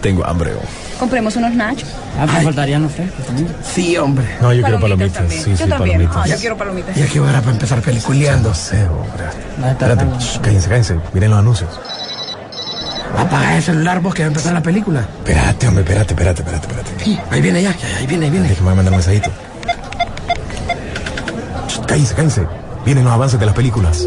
tengo hambre. oh. Compremos unos nachos. Ah, me faltarían los frescos también. Sí, hombre. No, yo quiero palomitas. también. Sí, yo sí, también. palomitas. Ah, yo quiero palomitas. Ya que hora para empezar peliculeando. No sé, hombre. A Espérate, shh, cállense, cállense. Miren los anuncios. Apaga el celular vos que va a empezar la película. Espérate, hombre, espérate, espérate, espérate, espérate. Sí, ahí viene ya, ya, ahí viene, ahí viene. Déjame mandar un mensajito. Shh, Cállense, cállense. Vienen los avances de las películas.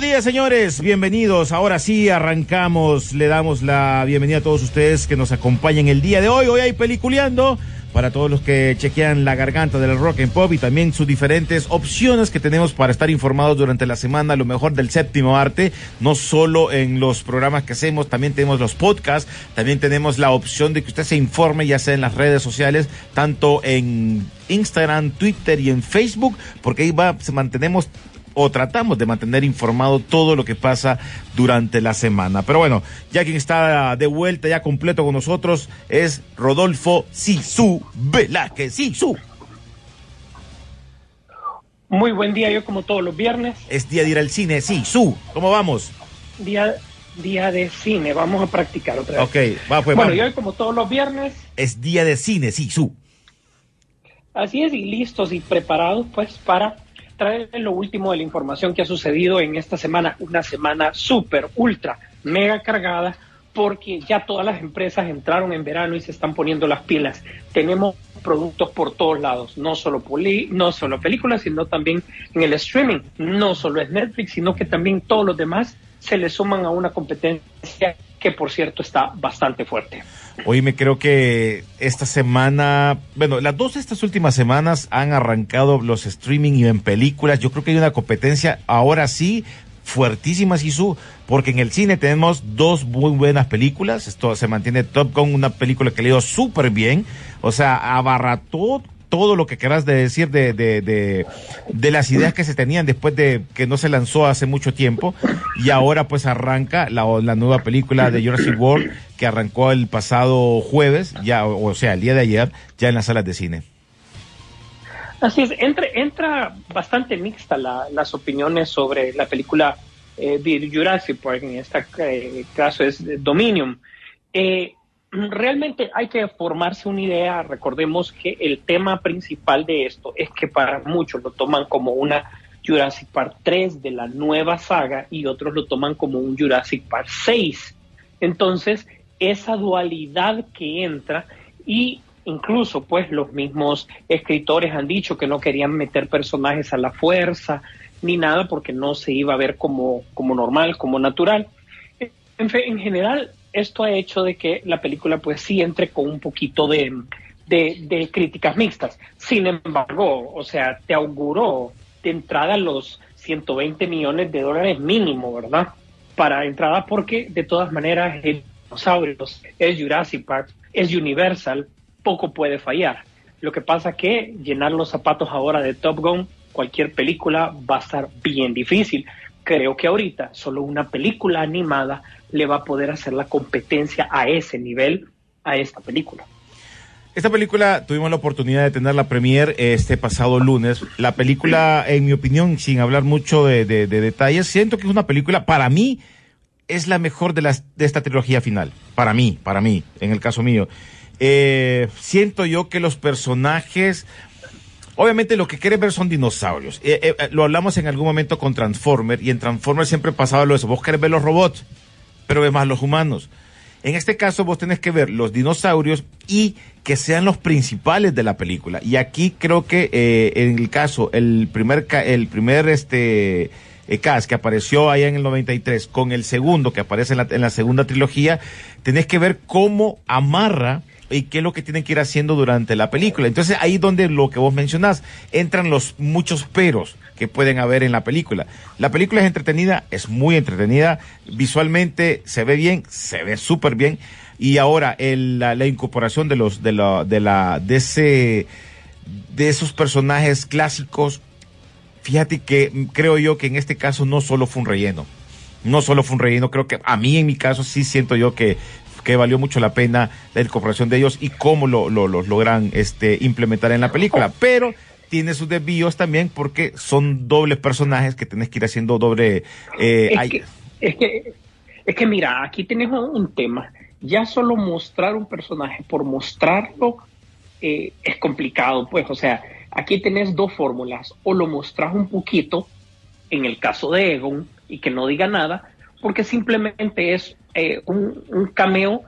Días, señores. Bienvenidos. Ahora sí arrancamos. Le damos la bienvenida a todos ustedes que nos acompañan el día de hoy. Hoy hay peliculeando para todos los que chequean la garganta del rock and pop y también sus diferentes opciones que tenemos para estar informados durante la semana, lo mejor del séptimo arte, no solo en los programas que hacemos, también tenemos los podcasts, también tenemos la opción de que usted se informe ya sea en las redes sociales, tanto en Instagram, Twitter y en Facebook, porque ahí va, mantenemos o tratamos de mantener informado todo lo que pasa durante la semana. Pero bueno, ya quien está de vuelta, ya completo con nosotros, es Rodolfo Sisu Velázquez. Sisu. Muy buen día, yo como todos los viernes, Es día de ir al cine. Sisu. ¿Cómo vamos? día, día de cine, vamos a practicar otra vez. Ok, va pues, bueno, vamos. yo como todos los viernes, Es día de cine, Sisu. así es, y listos y preparados pues para traerles lo último de la información que ha sucedido en esta semana, una semana súper, ultra, mega cargada, porque ya todas las empresas entraron en verano y se están poniendo las pilas. Tenemos productos por todos lados, no solo, poli- no solo películas, sino también en el streaming. No solo es Netflix, sino que también todos los demás se le suman a una competencia que, por cierto, está bastante fuerte. Hoy me creo que esta semana, bueno, las dos de estas últimas semanas han arrancado los streaming y en películas. Yo creo que hay una competencia ahora sí fuertísima, Sisu, porque en el cine tenemos dos muy buenas películas. Esto se mantiene Top Gun, una película que le dio súper bien. O sea, abarrató todo lo que querás de decir de, de, de, de las ideas que se tenían después de que no se lanzó hace mucho tiempo y ahora pues arranca la, la nueva película de Jurassic World que arrancó el pasado jueves, ya, o, sea, el día de ayer, ya en las salas de cine. Así es, entra, entra bastante mixta la- las opiniones sobre la película eh, de Jurassic Park, en este eh, caso es Dominion. Eh, realmente hay que formarse una idea, recordemos que el tema principal de esto es que para muchos lo toman como una Jurassic Park 3 de la nueva saga y otros lo toman como un Jurassic Park 6. Entonces, esa dualidad que entra y incluso pues los mismos escritores han dicho que no querían meter personajes a la fuerza ni nada porque no se iba a ver como, como normal, como natural. En, en general, esto ha hecho de que la película pues sí entre con un poquito de, de, críticas mixtas. Sin embargo, o sea, te auguró de entrada los 120 millones de dólares mínimo, ¿verdad? Para entrada porque de todas maneras es dinosaurios, es Jurassic Park, es Universal, poco puede fallar. Lo que pasa que llenar los zapatos ahora de Top Gun, cualquier película va a estar bien difícil. Creo que ahorita solo una película animada le va a poder hacer la competencia a ese nivel a esta película. Esta película tuvimos la oportunidad de tener la premier este pasado lunes. La película, en mi opinión, sin hablar mucho de, de- de detalles, siento que es una película, para mí, es la mejor de, las, de esta trilogía final. Para mí, para mí, en el caso mío. Eh, siento yo que los personajes, obviamente lo que quieren ver son dinosaurios. Eh, eh, eh, lo hablamos en algún momento con Transformer y en Transformer siempre pasaba lo de eso. Vos querés ver los robots, pero ves más los humanos. En este caso vos tenés que ver los dinosaurios y que sean los principales de la película. Y aquí creo que en el caso, el primer, el primer este, cast que apareció allá en el 93 con el segundo que aparece en la, en la segunda trilogía, tenés que ver cómo amarra y qué es lo que tienen que ir haciendo durante la película. Entonces ahí donde lo que vos mencionás, entran los muchos peros que pueden haber en la película. La película es entretenida, es muy entretenida, visualmente se ve bien, se ve súper bien. Y ahora la, incorporación de los de la de ese de esos personajes clásicos Fíjate que creo yo que en este caso no solo fue un relleno. No solo fue un relleno, creo que a mí en mi caso sí siento yo que, que valió mucho la pena la incorporación de ellos y cómo lo, logran este, implementar en la película. Pero tiene sus desvíos también porque son dobles personajes que tenés que ir haciendo doble... eh, es, hay- que, es, que, es que mira, aquí tenemos un tema. Ya solo mostrar un personaje por mostrarlo eh, es complicado, pues. O sea, aquí tenés dos fórmulas. O lo mostras un poquito, en el caso de Egon, y que no diga nada, porque simplemente es eh, un, un cameo,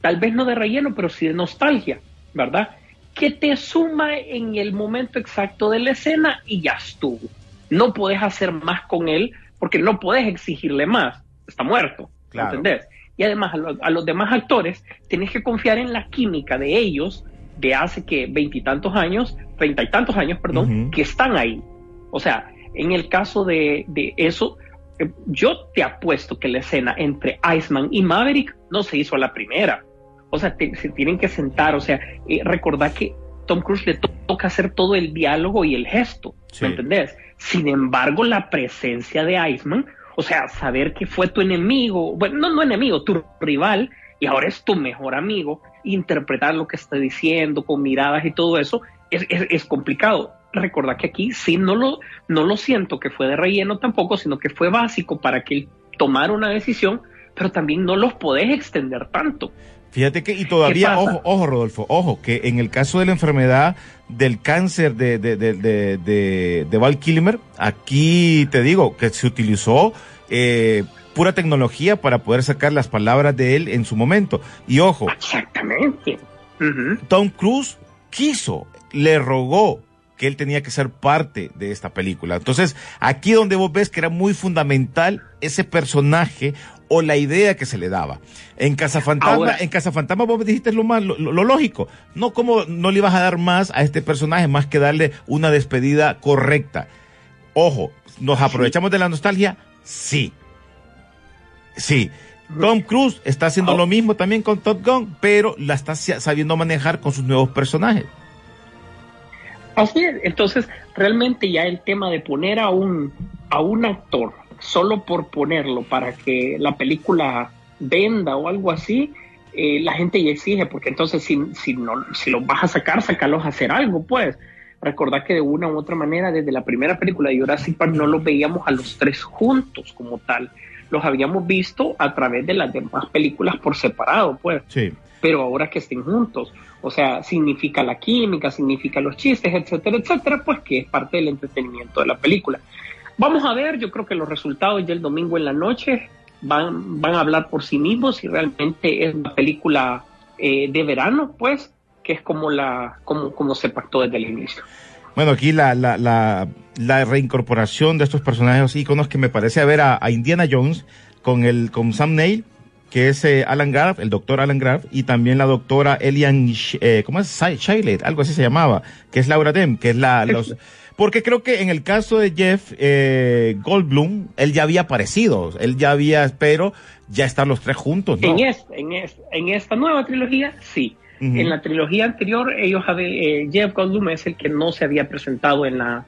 tal vez no de relleno, pero sí de nostalgia, ¿verdad? Que te suma en el momento exacto de la escena y ya estuvo. No puedes hacer más con él porque no puedes exigirle más. Está muerto. Claro. ¿Entendés? Y además a, los- a los demás actores tienes que confiar en la química de ellos de hace que veintitantos años, treinta y tantos años, perdón, que están ahí. O sea, en el caso de, de eso, yo te apuesto que la escena entre Iceman y Maverick no se hizo a la primera. O sea, te- se tienen que sentar, o sea, eh, recordar que Tom Cruise le to- toca hacer todo el diálogo y el gesto, Sí. ¿me entendés? Sin embargo, la presencia de Iceman, o sea, saber que fue tu enemigo, bueno, no, no enemigo, tu rival, y ahora es tu mejor amigo, interpretar lo que está diciendo con miradas y todo eso, es, es, es complicado. Recordar que aquí sí no lo, no lo siento que fue de relleno tampoco, sino que fue básico para que él tomara una decisión, pero también no los podés extender tanto. Fíjate que, y todavía, ojo, ojo, Rodolfo, ojo, que en el caso de la enfermedad del cáncer de, de, de, de, de, de Val Kilmer, aquí te digo que se utilizó eh, pura tecnología para poder sacar las palabras de él en su momento. Y ojo, Exactamente. Tom Cruise quiso, le rogó que él tenía que ser parte de esta película. Entonces, aquí donde vos ves que era muy fundamental ese personaje o la idea que se le daba. En Casa Fantasma, en Casa Fantasma vos dijiste lo más, lo, lo lógico. No como no le ibas a dar más a este personaje, más que darle una despedida correcta. Ojo, ¿nos aprovechamos de la nostalgia? Sí. Sí. Tom Cruise está haciendo Oh. lo mismo también con Top Gun, pero la está sa- sabiendo manejar con sus nuevos personajes. Así es. Entonces, realmente ya el tema de poner a un, a un actor solo por ponerlo para que la película venda o algo así, eh, la gente ya exige, porque entonces si, si, no, si los vas a sacar, sacarlos a hacer algo, pues. Recordar que de una u otra manera, desde la primera película de Jurassic Park, no los veíamos a los tres juntos como tal. Los habíamos visto a través de las demás películas por separado, pues Sí. pero ahora que estén juntos. O sea, significa la química, significa los chistes, etcétera, etcétera, pues que es parte del entretenimiento de la película. Vamos a ver, yo creo que los resultados ya el domingo en la noche van, van a hablar por sí mismos si realmente es una película eh, de verano, pues, que es como, la, como, como se pactó desde el inicio. Bueno, aquí la, la, la, la reincorporación de estos personajes íconos que me parece a ver a, Indiana Jones con el con Sam Neill, que es eh, Alan Graff, el doctor Alan Graff, y también la doctora Elian, eh, ¿cómo es? Shailet, algo así se llamaba, que es Laura Dem, que es la, los, porque creo que en el caso de Jeff eh, Goldblum, él ya había aparecido, él ya había, pero ya están los tres juntos, ¿no? En, esta, en, es- en esta nueva trilogía, sí. En la trilogía anterior, ellos eh, Jeff Goldblum es el que no se había presentado en la,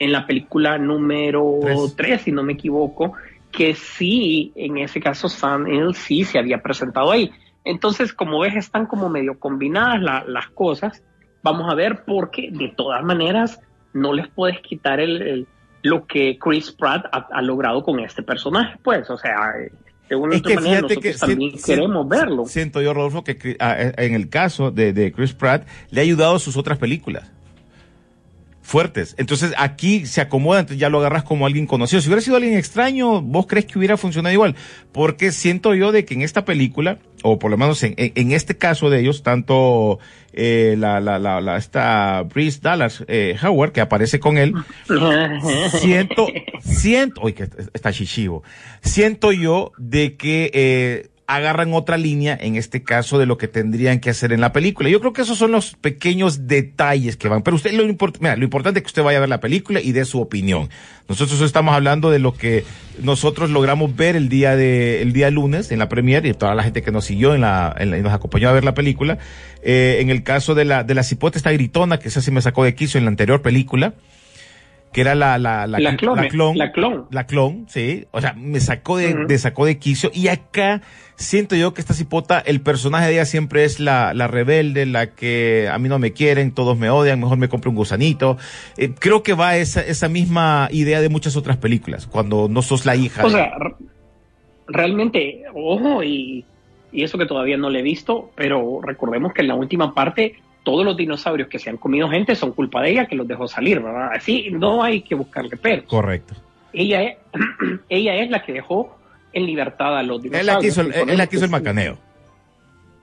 en la película número Tres. 3, si no me equivoco, que sí, en ese caso Sam él sí se había presentado ahí. Entonces, como ves, están como medio combinadas la- las cosas. Vamos a ver, porque de todas maneras no les puedes quitar el, el- lo que Chris Pratt ha, ha logrado con este personaje, pues, o sea, de una Es otra que manera nosotros que también si- si- queremos verlo. Siento yo, Rodolfo, que ah, eh, en el caso de, de Chris Pratt le ha ayudado a sus otras películas. Fuertes. Entonces aquí se acomoda, entonces ya lo agarras como alguien conocido. Si hubiera sido alguien extraño, ¿vos crees que hubiera funcionado igual? Porque siento yo de que en esta película, o por lo menos en, este caso de ellos, tanto eh, la, la, la, la, esta Brice Dallas eh, Howard, que aparece con él, siento, siento, uy, que está chichivo, siento yo de que eh, agarran otra línea, en este caso, de lo que tendrían que hacer en la película. Yo creo que esos son los pequeños detalles que van. Pero usted, lo, import- mira, lo importante es que usted vaya a ver la película y dé su opinión. Nosotros estamos hablando de lo que nosotros logramos ver el día de, el día lunes en la premiere y toda la gente que nos siguió en la, en la- y nos acompañó a ver la película. Eh, en el caso de la, de la cipote esta gritona, que esa sí me sacó de quicio en la anterior película, que era la, la, la, La clone, la clon, la clon. la clon, sí, o sea, me sacó de, Ujú. de sacó de quicio y acá siento yo que esta cipota, el personaje de ella siempre es la, la rebelde, la que a mí no me quieren, todos me odian, mejor me compro un gusanito. Eh, creo que va esa, esa misma idea de muchas otras películas, cuando no sos la hija. O de- sea, realmente, ojo, y, y eso que todavía no le he visto, pero recordemos que en la última parte todos los dinosaurios que se han comido gente son culpa de ella que los dejó salir, ¿verdad? Así no hay que buscarle pero. Correcto. Ella es, ella es la que dejó en libertad a los dinosaurios. la es la hizo el macaneo.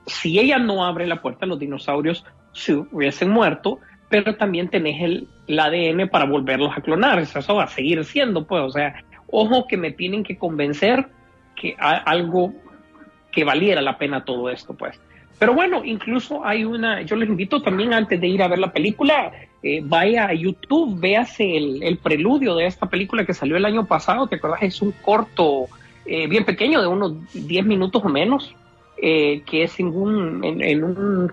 Si ella no abre la puerta, los dinosaurios se hubiesen muerto, pero también tenés el, el ADN para volverlos a clonar. Eso va a seguir siendo, pues, o sea, ojo que me tienen que convencer que a- algo que valiera la pena todo esto, pues. Pero bueno, incluso hay una, yo les invito también antes de ir a ver la película, eh, vaya a YouTube, véase el, el preludio de esta película que salió el año pasado, ¿te acuerdas? Es un corto eh, bien pequeño, de unos 10 minutos o menos, eh, que es en un, en, en un,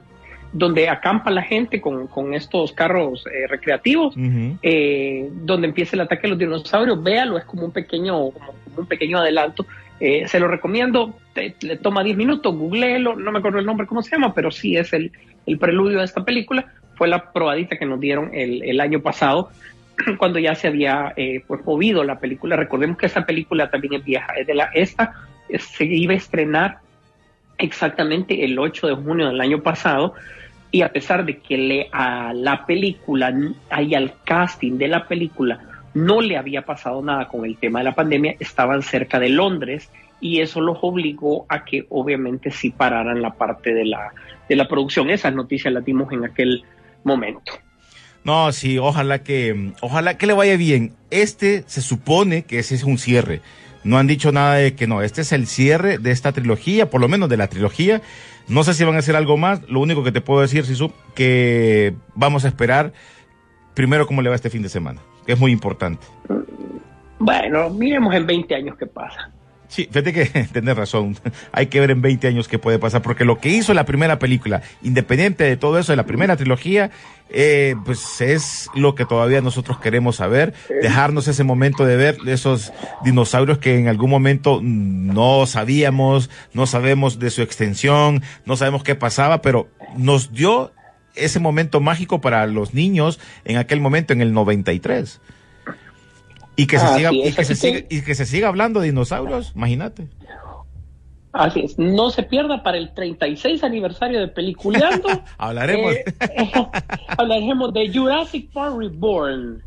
donde acampa la gente con, con estos carros eh, recreativos eh, donde empieza el ataque a los dinosaurios, véalo, es como un pequeño, como, como un pequeño adelanto. Eh, se lo recomiendo, te- le toma 10 minutos, googleelo, no me acuerdo el nombre, cómo se llama, pero sí es el, el preludio de esta película. Fue la probadita que nos dieron el, el año pasado, cuando ya se había eh, pues, movido la película. Recordemos que esa película también es vieja, es de la, esta se iba a estrenar exactamente el 8 de junio del año pasado y a pesar de que le, a la película y al casting de la película no le había pasado nada con el tema de la pandemia, estaban cerca de Londres y eso los obligó a que obviamente sí pararan la parte de la, de la producción. Esas noticias las dimos en aquel momento. No, sí, ojalá que, ojalá que le vaya bien. Este se supone que ese es un cierre. No han dicho nada de que no. Este es el cierre de esta trilogía, por lo menos de la trilogía. No sé si van a hacer algo más. Lo único que te puedo decir, Sisu, que vamos a esperar primero cómo le va este fin de semana, que es muy importante. Bueno, miremos en 20 años qué pasa. Sí, fíjate que tenés razón. Hay que ver en 20 años qué puede pasar, porque lo que hizo la primera película, independiente de todo eso, de la primera trilogía, eh, pues es lo que todavía nosotros queremos saber, dejarnos ese momento de ver esos dinosaurios que en algún momento no sabíamos, no sabemos de su extensión, no sabemos qué pasaba, pero nos dio ese momento mágico para los niños en aquel momento, en el 93. Y que se Así siga, y que se que- siga, y que se siga hablando de dinosaurios, imagínate. Así es, no se pierda para el 36 aniversario de Peliculeando. Hablaremos. Eh, hablaremos de Jurassic Park Reborn.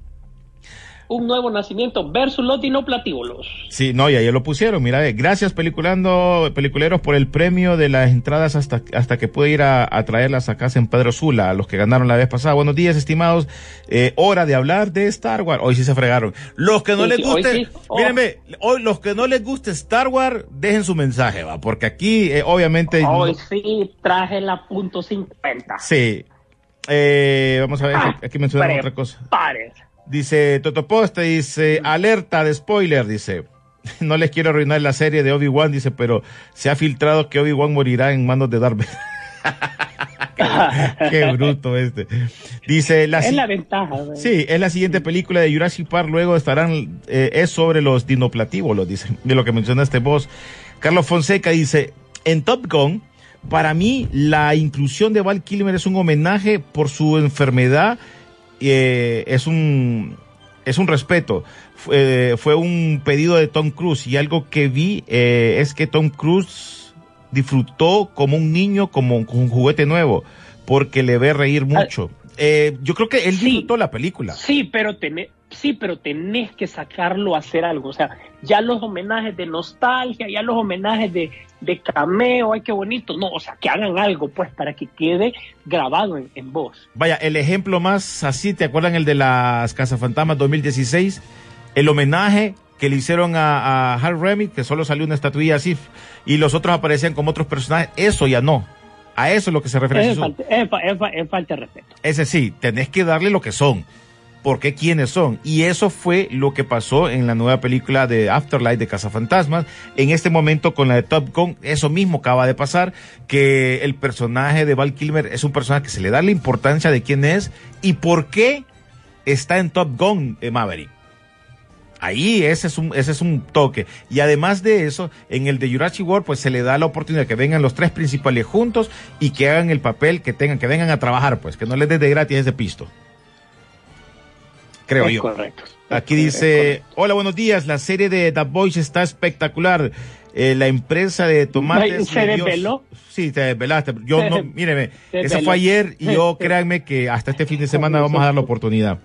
Un nuevo nacimiento versus los dinoplatívolos. Sí, no, y ayer lo pusieron, mira, eh, gracias peliculando, peliculeros por el premio de las entradas hasta, hasta que pude ir a, a traerlas a casa en Pedro Sula, a los que ganaron la vez pasada. Buenos días, estimados. Eh, hora de hablar de Star Wars. Hoy sí se fregaron. Los que no Sí, les sí, hoy guste, sí. Oh. mírenme, hoy los que no les guste Star Wars, dejen su mensaje, va, porque aquí, eh, obviamente. Hoy no- sí traje la punto 50. sí. Eh, vamos a ver, Ah, aquí mencionaron otra cosa. Prepárese. Dice Toto Poste, dice, alerta de spoiler, dice. No les quiero arruinar la serie de Obi-Wan, dice, pero se ha filtrado que Obi-Wan morirá en manos de Darth Vader. Qué bruto este. Dice, la, Es si- la ventaja. güey. sí, es la siguiente película de Jurassic Park, luego estarán, eh, es sobre los dinoplatívolos, dice, de lo que mencionaste vos. Carlos Fonseca dice, en Top Gun, para mí la inclusión de Val Kilmer es un homenaje por su enfermedad, eh, es un es un respeto. Fue, fue un pedido de Tom Cruise y algo que vi eh, es que Tom Cruise disfrutó como un niño, como un juguete nuevo, porque le ve reír mucho. Eh, yo creo que él Sí. disfrutó la película. Sí, pero sí, pero tenés que sacarlo a hacer algo. O sea, ya los homenajes de nostalgia, ya los homenajes de, de cameo, ay, qué bonito. No, o sea, que hagan algo, pues, para que quede grabado en, en voz. Vaya, el ejemplo más así, ¿te acuerdan el de las Cazafantasmas 2016? El homenaje que le hicieron a, a Hal Remy, que solo salió una estatuilla así, y los otros aparecían como otros personajes. Eso ya no. A eso es lo que se refiere. Es, Jesús. falta, es, fa- es fa- es falta de respeto. Ese sí, tenés que darle lo que son. Porque quiénes son. Y eso fue lo que pasó en la nueva película de Afterlife de Cazafantasmas. En este momento con la de Top Gun, eso mismo acaba de pasar, que el personaje de Val Kilmer es un personaje que se le da la importancia de quién es y por qué está en Top Gun eh, Maverick. Ahí ese es un ese es un toque y además de eso en el de Jurassic World pues se le da la oportunidad de que vengan los tres principales juntos y que hagan el papel que tengan que vengan a trabajar pues que no les des de gratis ese pisto creo es yo correcto. aquí dice correcto. hola buenos días la serie de The Boys está espectacular Eh, la empresa de tomates ¿Se desveló? sí te desvelaste yo Se no míreme desveló. fue ayer y yo créanme que hasta este fin de semana vamos a dar la oportunidad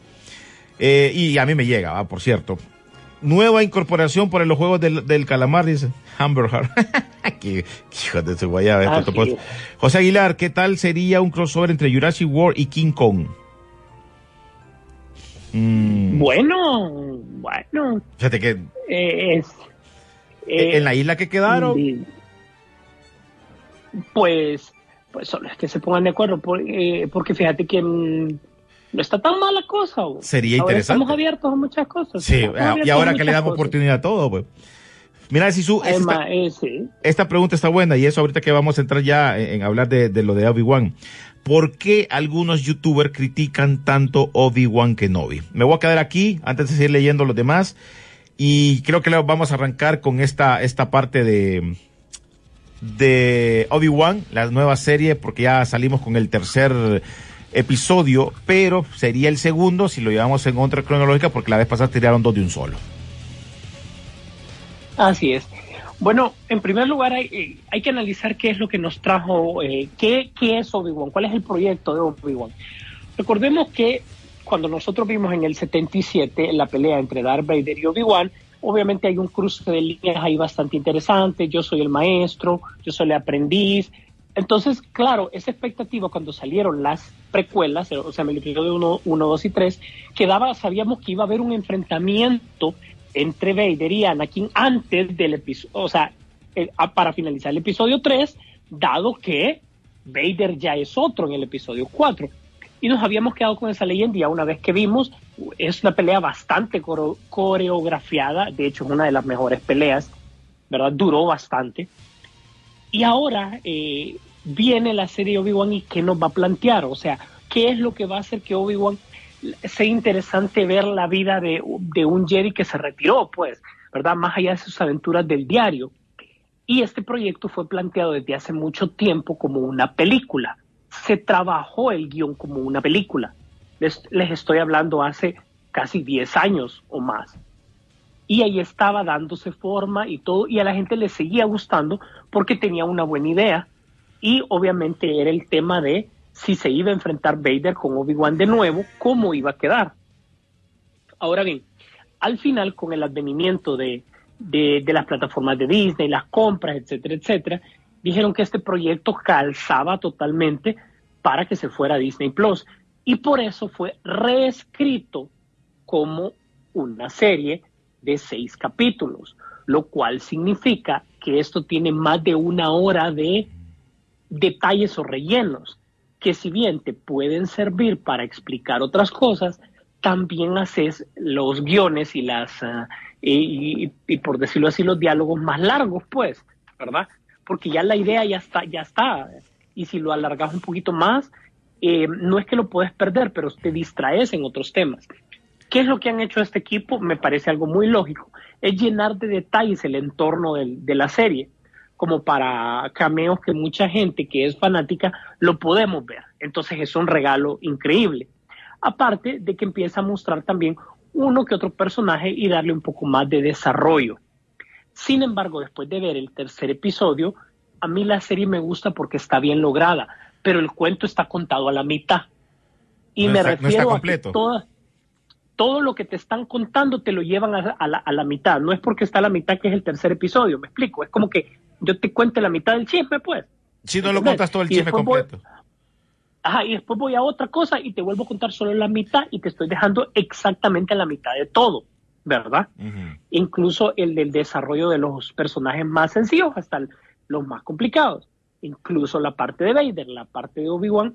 eh, y a mí me llega, ah, por cierto. Nueva incorporación para los juegos del, del calamar, dice Hamburger. Qué hijo de su guayaba. José Aguilar, ¿qué tal sería un crossover entre Jurassic World y King Kong? Mm, Bueno, bueno, fíjate que eh, es... eh, en la isla que quedaron. Pues, pues solo es que se pongan de acuerdo, por- eh, porque fíjate que mm, no está tan mala cosa. Sería ahora interesante. Estamos abiertos a muchas cosas. sí, ah, y ahora que le damos cosas. oportunidad a todo, pues. Mira, Sisu, Además, esta, eh, sí. esta pregunta está buena y eso ahorita que vamos a entrar ya en, en hablar de, de lo de Obi-Wan. ¿Por qué algunos youtubers critican tanto Obi-Wan Kenobi? Me voy a quedar aquí antes de seguir leyendo los demás y creo que vamos a arrancar con esta, esta parte de, de Obi-Wan, la nueva serie, porque ya salimos con el tercer episodio, pero sería el segundo si lo llevamos en otra cronológica porque la vez pasada tiraron dos de un solo. Así es. Bueno, en primer lugar hay, eh, hay que analizar qué es lo que nos trajo, eh, qué, qué es Obi-Wan, cuál es el proyecto de Obi-Wan. Recordemos que cuando nosotros vimos en el 77 la pelea entre Darth Vader y Obi-Wan, obviamente hay un cruce de líneas ahí bastante interesante, yo soy el maestro, yo soy el aprendiz. Entonces, claro, esa expectativa cuando salieron las precuelas, o sea, el episodio 1, 1 2 y 3, quedaba, sabíamos que iba a haber un enfrentamiento entre Vader y Anakin antes del episodio, o sea, eh, para finalizar el episodio 3, dado que Vader ya es otro en el episodio 4. Y nos habíamos quedado con esa leyenda ya una vez que vimos, es una pelea bastante coreografiada, de hecho es una de las mejores peleas, ¿verdad? Duró bastante. Y ahora eh, viene la serie Obi-Wan y qué nos va a plantear, o sea, qué es lo que va a hacer que Obi-Wan sea interesante ver la vida de, de un Jedi que se retiró, pues, ¿verdad? Más allá de sus aventuras del diario. Y este proyecto fue planteado desde hace mucho tiempo como una película. Se trabajó el guion como una película. Les, les estoy hablando hace casi 10 años o más. Y ahí estaba dándose forma y todo, y a la gente le seguía gustando porque tenía una buena idea. Y obviamente era el tema de si se iba a enfrentar Vader con Obi-Wan de nuevo, cómo iba a quedar. Ahora bien, al final, con el advenimiento de, de, las plataformas de Disney, las compras, etcétera, etcétera, dijeron que este proyecto calzaba totalmente para que se fuera a Disney Plus. Y por eso fue reescrito como una serie de seis capítulos, lo cual significa que esto tiene más de una hora de detalles o rellenos, que si bien te pueden servir para explicar otras cosas, también haces los guiones y las, uh, y, por decirlo así, los diálogos más largos, pues, ¿verdad? Porque ya la idea ya está, ya está. Y si lo alargas un poquito más, eh, no es que lo puedes perder, pero te distraes en otros temas. ¿Qué es lo que han hecho este equipo? Me parece algo muy lógico. Es llenar de detalles el entorno de la serie, como para cameos que mucha gente que es fanática lo podemos ver. Entonces es un regalo increíble. Aparte de que empieza a mostrar también uno que otro personaje y darle un poco más de desarrollo. Sin embargo, después de ver el tercer episodio, a mí la serie me gusta porque está bien lograda, pero el cuento está contado a la mitad Y No me está- no está refiero a que toda- todo lo que te están contando te lo llevan a, a la, a la mitad. No es porque está a la mitad que es el tercer episodio, me explico. Es como que yo te cuente la mitad del chisme, pues. Si no lo contas todo el Y chisme voy- completo. Ajá, y después voy a otra cosa y te vuelvo a contar solo la mitad y te estoy dejando exactamente la mitad de todo, ¿verdad? Ujú. Incluso el del desarrollo de los personajes más sencillos hasta el- los más complicados. Incluso la parte de Vader, la parte de Obi-Wan,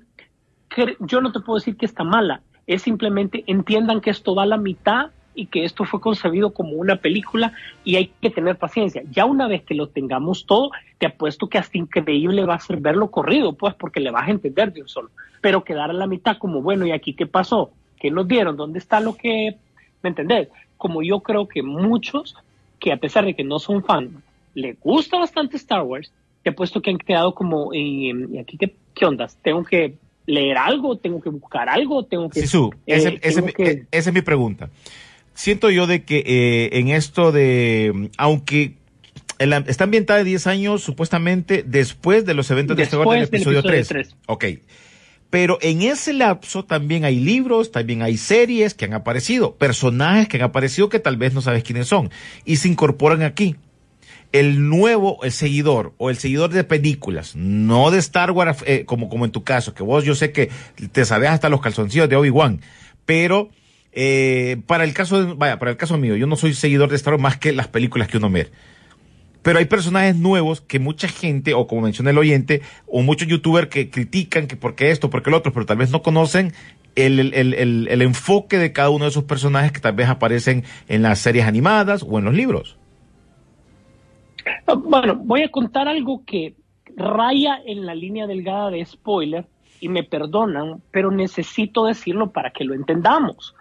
yo no te puedo decir que está mala, es simplemente entiendan que esto va a la mitad y que esto fue concebido como una película y hay que tener paciencia. Ya una vez que lo tengamos todo, te apuesto que hasta increíble va a ser verlo corrido, pues porque le vas a entender de un solo. Pero quedar a la mitad como, bueno, ¿y aquí qué pasó? ¿Qué nos dieron? ¿Dónde está lo que... ¿Me entendés? Como yo creo que muchos, que a pesar de que no son fans, le gusta bastante Star Wars, te apuesto que han quedado como, ¿y, y aquí qué, qué ondas? ¿Tengo que leer algo? ¿Tengo que buscar algo? ¿Tengo que...? Sisu, eh, ese- ese- tengo que- eh, esa es mi pregunta. Siento yo de que eh, en esto de, aunque está ambientada de 10 años supuestamente después de los eventos de Star Wars del Después del episodio episodio 3. tres. Ok. Pero en ese lapso también hay libros, también hay series que han aparecido, personajes que han aparecido que tal vez no sabes quiénes son y se incorporan aquí. El nuevo el seguidor o el seguidor de películas, no de Star Wars eh, como, como en tu caso, que vos yo sé que te sabes hasta los calzoncillos de Obi-Wan, pero eh, para el caso de- vaya, para el caso mío, yo no soy seguidor de Star Wars más que las películas que uno ve. Pero hay personajes nuevos que mucha gente, o como menciona el oyente, o muchos youtubers que critican que porque esto, porque el otro, pero tal vez no conocen el, el- el- el- el enfoque de cada uno de esos personajes que tal vez aparecen en las series animadas o en los libros. Ah, Bueno, voy a contar algo que raya en la línea delgada de spoiler y me perdonan, pero necesito decirlo para que lo entendamos.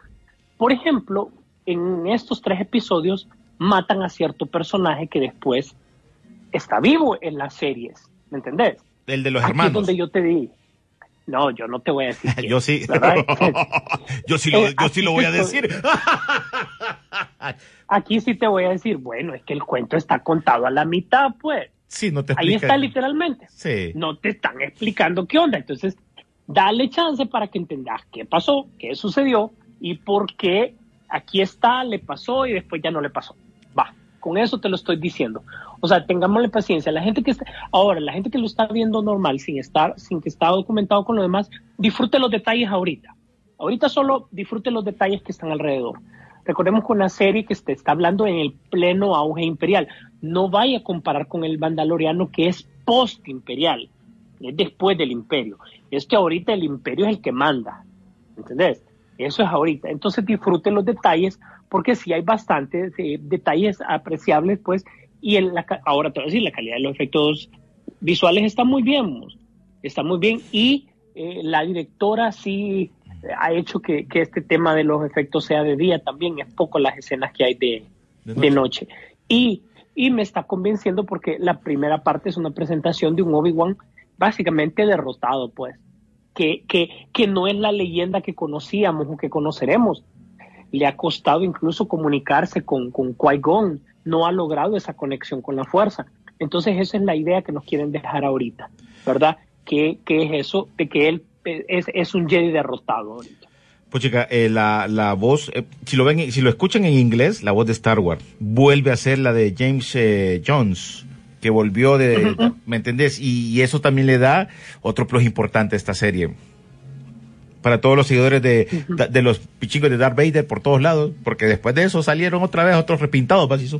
Por ejemplo, en estos tres episodios matan a cierto personaje que después está vivo en las series, ¿me entendés? El de los Aquí es hermanos. donde yo te di. No, yo no te voy a decir. Yo sí. yo sí lo, Eh, yo sí lo voy a decir. Aquí sí te voy a decir, bueno, es que el cuento está contado a la mitad, pues. sí, no te Ahí está literalmente. Sí. No te están explicando qué onda. Entonces, dale chance para que entendas qué pasó, qué sucedió y por qué aquí está, le pasó y después ya no le pasó. Va, con eso te lo estoy diciendo. O sea, tengámosle paciencia. La gente que está, ahora, la gente que lo está viendo normal, sin estar, sin que está documentado con lo demás, disfrute los detalles ahorita. Ahorita solo disfrute los detalles que están alrededor. Recordemos que una serie que está hablando en el pleno auge imperial. No vaya a comparar con el Mandaloriano que es post-imperial, es después del imperio. Es que ahorita el imperio es el que manda, ¿entendés? Eso es ahorita. Entonces disfrute los detalles, porque sí hay bastantes eh, detalles apreciables, pues, y en la, ahora te voy a decir, la calidad de los efectos visuales está muy bien, mos. está muy bien, y eh, la directora sí ha hecho que, que este tema de los efectos sea de día también, es poco las escenas que hay de, De de noche. Y, y me está convenciendo porque la primera parte es una presentación de un Obi-Wan básicamente derrotado, pues, que, que, que no es la leyenda que conocíamos o que conoceremos. Le ha costado incluso comunicarse con, con Qui-Gon, no ha logrado esa conexión con la fuerza. Entonces esa es la idea que nos quieren dejar ahorita, ¿verdad? Que, que es eso de que él es, es un Jedi derrotado ahorita. Pues chica, eh, la, la voz, eh, si lo ven, si lo escuchan en inglés, la voz de Star Wars vuelve a ser la de James eh, Jones, que volvió de, ¿me entendés? Y, y eso también le da otro plus importante a esta serie. Para todos los seguidores de, de, los pichingos de Darth Vader por todos lados, porque después de eso salieron otra vez otros repintados, ¿vas? Eso.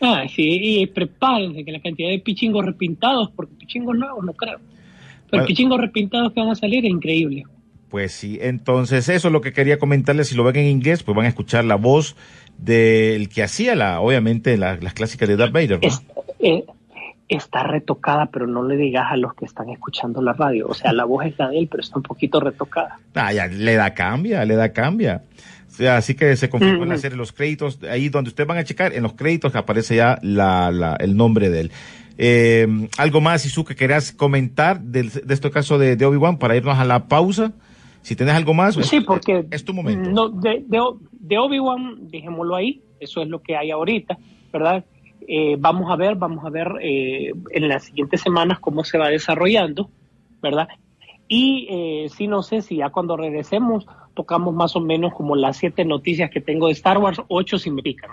Ah, sí, y prepárense que la cantidad de pichingos repintados, porque pichingos nuevos no creo, pero Bueno. pichingos repintados que van a salir es increíble. Pues sí, entonces eso es lo que quería comentarles. Si lo ven en inglés, pues van a escuchar la voz del que hacía la, obviamente, la- las clásicas de Darth Vader. ¿no? Es- eh, está retocada, pero no le digas a los que están escuchando la radio. O sea, la voz es la de él, pero está un poquito retocada. Ah, ya, le da cambia, le da cambia. O sea, así que se confirmó en la Ujú. serie los créditos, ahí donde ustedes van a checar, en los créditos aparece ya la, la, el nombre de él. Eh, algo más, Isu, que querías comentar del- de este caso de, de Obi-Wan para irnos a la pausa. Si tenés algo más, Sí, es- porque es tu momento. No, de, de, de Obi-Wan, dejémoslo ahí, eso es lo que hay ahorita, ¿verdad? Eh, vamos a ver, vamos a ver eh, en las siguientes semanas cómo se va desarrollando, ¿verdad? Y eh, sí, no sé si ya cuando regresemos tocamos más o menos como las siete noticias que tengo de Star Wars, ocho si me pican.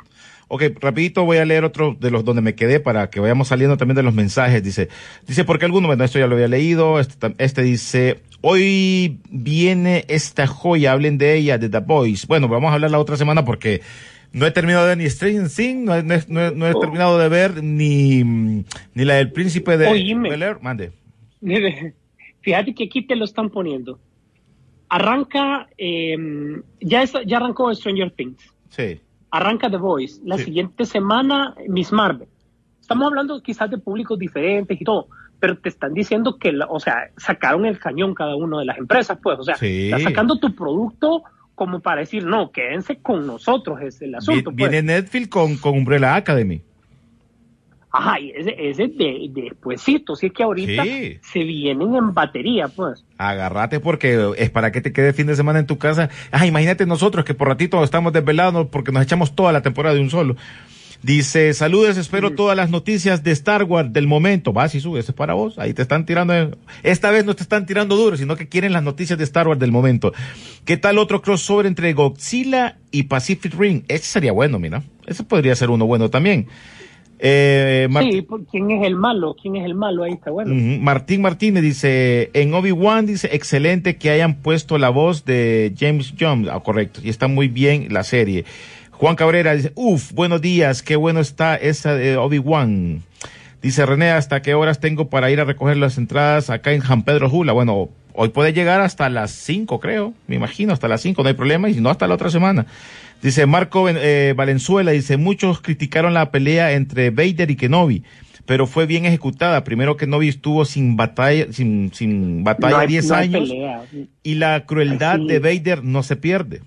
Ok, rapidito voy a leer otro de los donde me quedé para que vayamos saliendo también de los mensajes. Dice, dice, porque alguno, bueno, esto ya lo había leído. Este, este dice, hoy viene esta joya, hablen de ella, de The Boys. Bueno, vamos a hablar la otra semana porque no he terminado de ver ni Stranger Things, no, he- no no he- no he Oh. terminado de ver ni, ni la del príncipe de Oíme. Mande. Fíjate que aquí te lo están poniendo. Arranca, eh, ya, ya arrancó Stranger Things. Sí. Arranca The Voice. La Sí. siguiente semana, Miss Marvel. Estamos hablando quizás de públicos diferentes y todo, pero te están diciendo que, la- o sea, sacaron el cañón cada una de las empresas, pues, o sea, Sí. está sacando tu producto como para decir, no, quédense con nosotros, es el asunto. Pues. Viene Netflix con, con Umbrella Academy. Ajá, y ese, ese de, despuésito, si es que ahorita Sí. se vienen en batería, pues. Agárrate porque es para que te quede fin de semana en tu casa. Ah, imagínate nosotros que por ratito estamos desvelados porque nos echamos toda la temporada de un solo. Dice, saludes, espero todas las noticias de Star Wars del momento. Vas y subes, es para vos. Ahí te están tirando. Esta vez no te están tirando duro, sino que quieren las noticias de Star Wars del momento. ¿Qué tal otro crossover entre Godzilla y Pacific Ring? Ese sería bueno, mira. Ese podría ser uno bueno también. Eh, Martín- Sí, ¿quién es el malo? ¿Quién es el malo? Ahí está bueno. Martín Martínez dice, en Obi-Wan dice, excelente que hayan puesto la voz de James Jones. Ah, correcto. Y está muy bien la serie. Juan Cabrera dice, uff, buenos días, qué bueno está esa de Obi-Wan. Dice René, ¿hasta qué horas tengo para ir a recoger las entradas acá en San Pedro Jula? Bueno, hoy puede llegar hasta las 5, creo. Me imagino, hasta las 5, no hay problema. Y si no, hasta la otra semana. Dice Marco eh, Valenzuela, dice, muchos criticaron la pelea entre Vader y Kenobi, pero fue bien ejecutada. Primero Kenobi estuvo sin batalla, sin, sin batalla No hay- 10 no hay años y la crueldad Sí. de Vader no se pierde.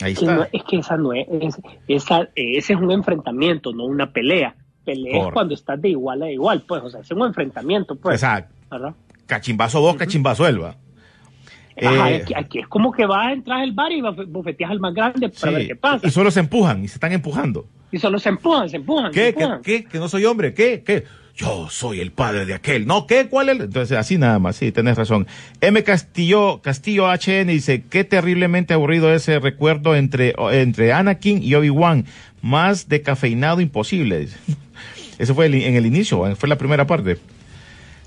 Ahí Que no- está. es que esa no es, es- esa, ese es un enfrentamiento, no una pelea. Pelea Correcto. es cuando estás de igual a igual, pues, o sea, es un enfrentamiento, pues. Exacto. ¿verdad? Cachimbazo 2, cachimbazo elba. Ajá, Eh, aquí, aquí es como que vas a entrar al bar y bofeteas al más grande para sí, ver qué pasa. Y solo se empujan y se están empujando. Y solo se empujan, se empujan. se ¿Qué? ¿Qué? empujan. ¿Qué? ¿Que no soy hombre? ¿Qué? ¿Qué? Yo soy el padre de aquel. ¿No? ¿Qué? ¿Cuál es? Entonces, así nada más. Sí, tenés razón. M. Castillo, Castillo HN dice, qué terriblemente aburrido ese recuerdo entre, entre Anakin y Obi-Wan. Más decafeinado imposible. Eso fue el- en el inicio, fue la primera parte.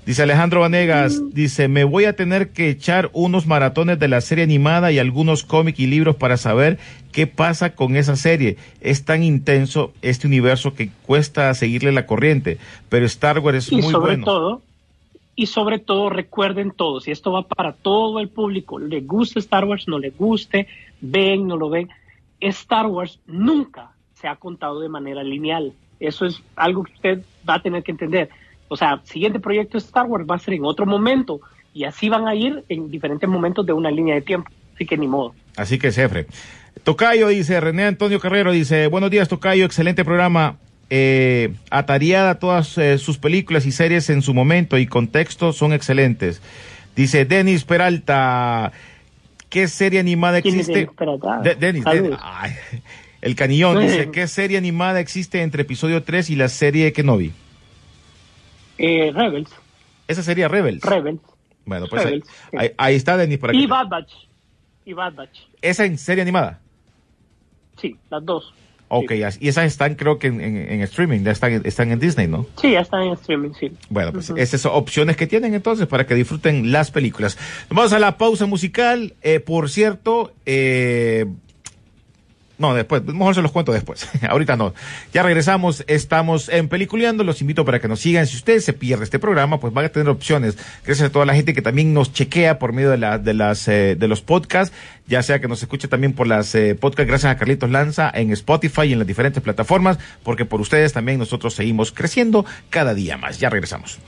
Dice Alejandro Vanegas, dice, me voy a tener que echar unos maratones de la serie animada y algunos cómics y libros para saber qué pasa con esa serie. Es tan intenso este universo que cuesta seguirle la corriente, pero Star Wars es y muy sobre bueno. todo y sobre todo recuerden todos y esto va para todo el público le guste Star Wars no le guste ven no lo ven Star Wars nunca se ha contado de manera lineal eso es algo que usted va a tener que entender o sea siguiente proyecto de Star Wars va a ser en otro momento y así van a ir en diferentes momentos de una línea de tiempo así que ni modo Así que Cefre. Tocayo dice, René Antonio Carrero dice, buenos días Tocayo, excelente programa. Eh, atareada todas eh, sus películas y series en su momento y contexto son excelentes. Dice Denis Peralta, ¿qué serie animada ¿Quién es existe? Denis Peralta? De- Denis. Denis. Ay, el canillón dice, ¿qué serie animada existe entre episodio 3 y la serie Kenobi? Eh, Rebels Esa sería Rebels. Rebels bueno, pues ahí, Rebels, sí. ahí- ahí está Denis por aquí. y Bad Batch y Bad Batch Esa en serie animada. sí las dos Ok, y esas están creo que en, en- en streaming, ya están, están en Disney, ¿no? sí ya están en streaming sí Bueno, pues Ujú. esas son opciones que tienen entonces para que disfruten las películas. Vamos a la pausa musical. Eh, por cierto, eh, no, después, mejor se los cuento después. Ahorita no. Ya regresamos, estamos en Peliculeando. Los invito para que nos sigan. Si usted se pierde este programa, pues van a tener opciones. Gracias a toda la gente que también nos chequea por medio de, la, de, las, eh, de los podcasts, ya sea que nos escuche también por las eh, podcasts. Gracias a Carlitos Lanza en Spotify y en las diferentes plataformas, porque por ustedes también nosotros seguimos creciendo cada día más. Ya regresamos.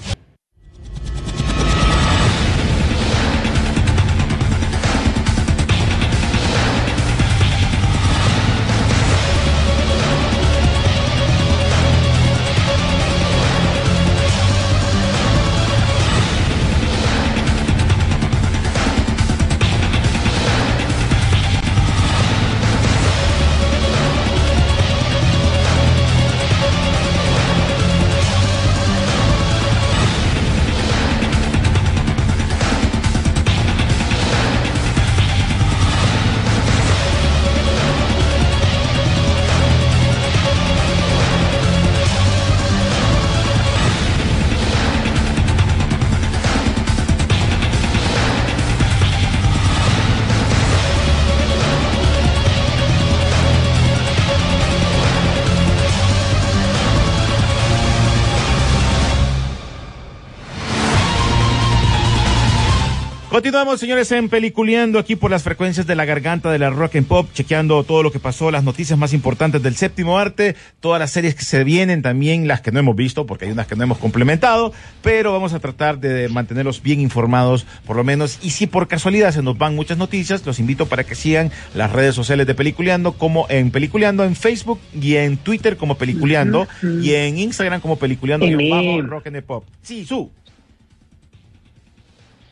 Continuamos, señores, en Peliculeando aquí por las frecuencias de la garganta de la Rock and Pop, chequeando todo lo que pasó, las noticias más importantes del séptimo arte, todas las series que se vienen, también las que no hemos visto, porque hay unas que no hemos complementado, pero vamos a tratar de mantenerlos bien informados, por lo menos. Y si por casualidad se nos van muchas noticias, los invito para que sigan las redes sociales de Peliculeando, como en Peliculeando en Facebook y en Twitter como Peliculeando y en Instagram como Peliculeando y Emil. Rock and Pop. Sí, su.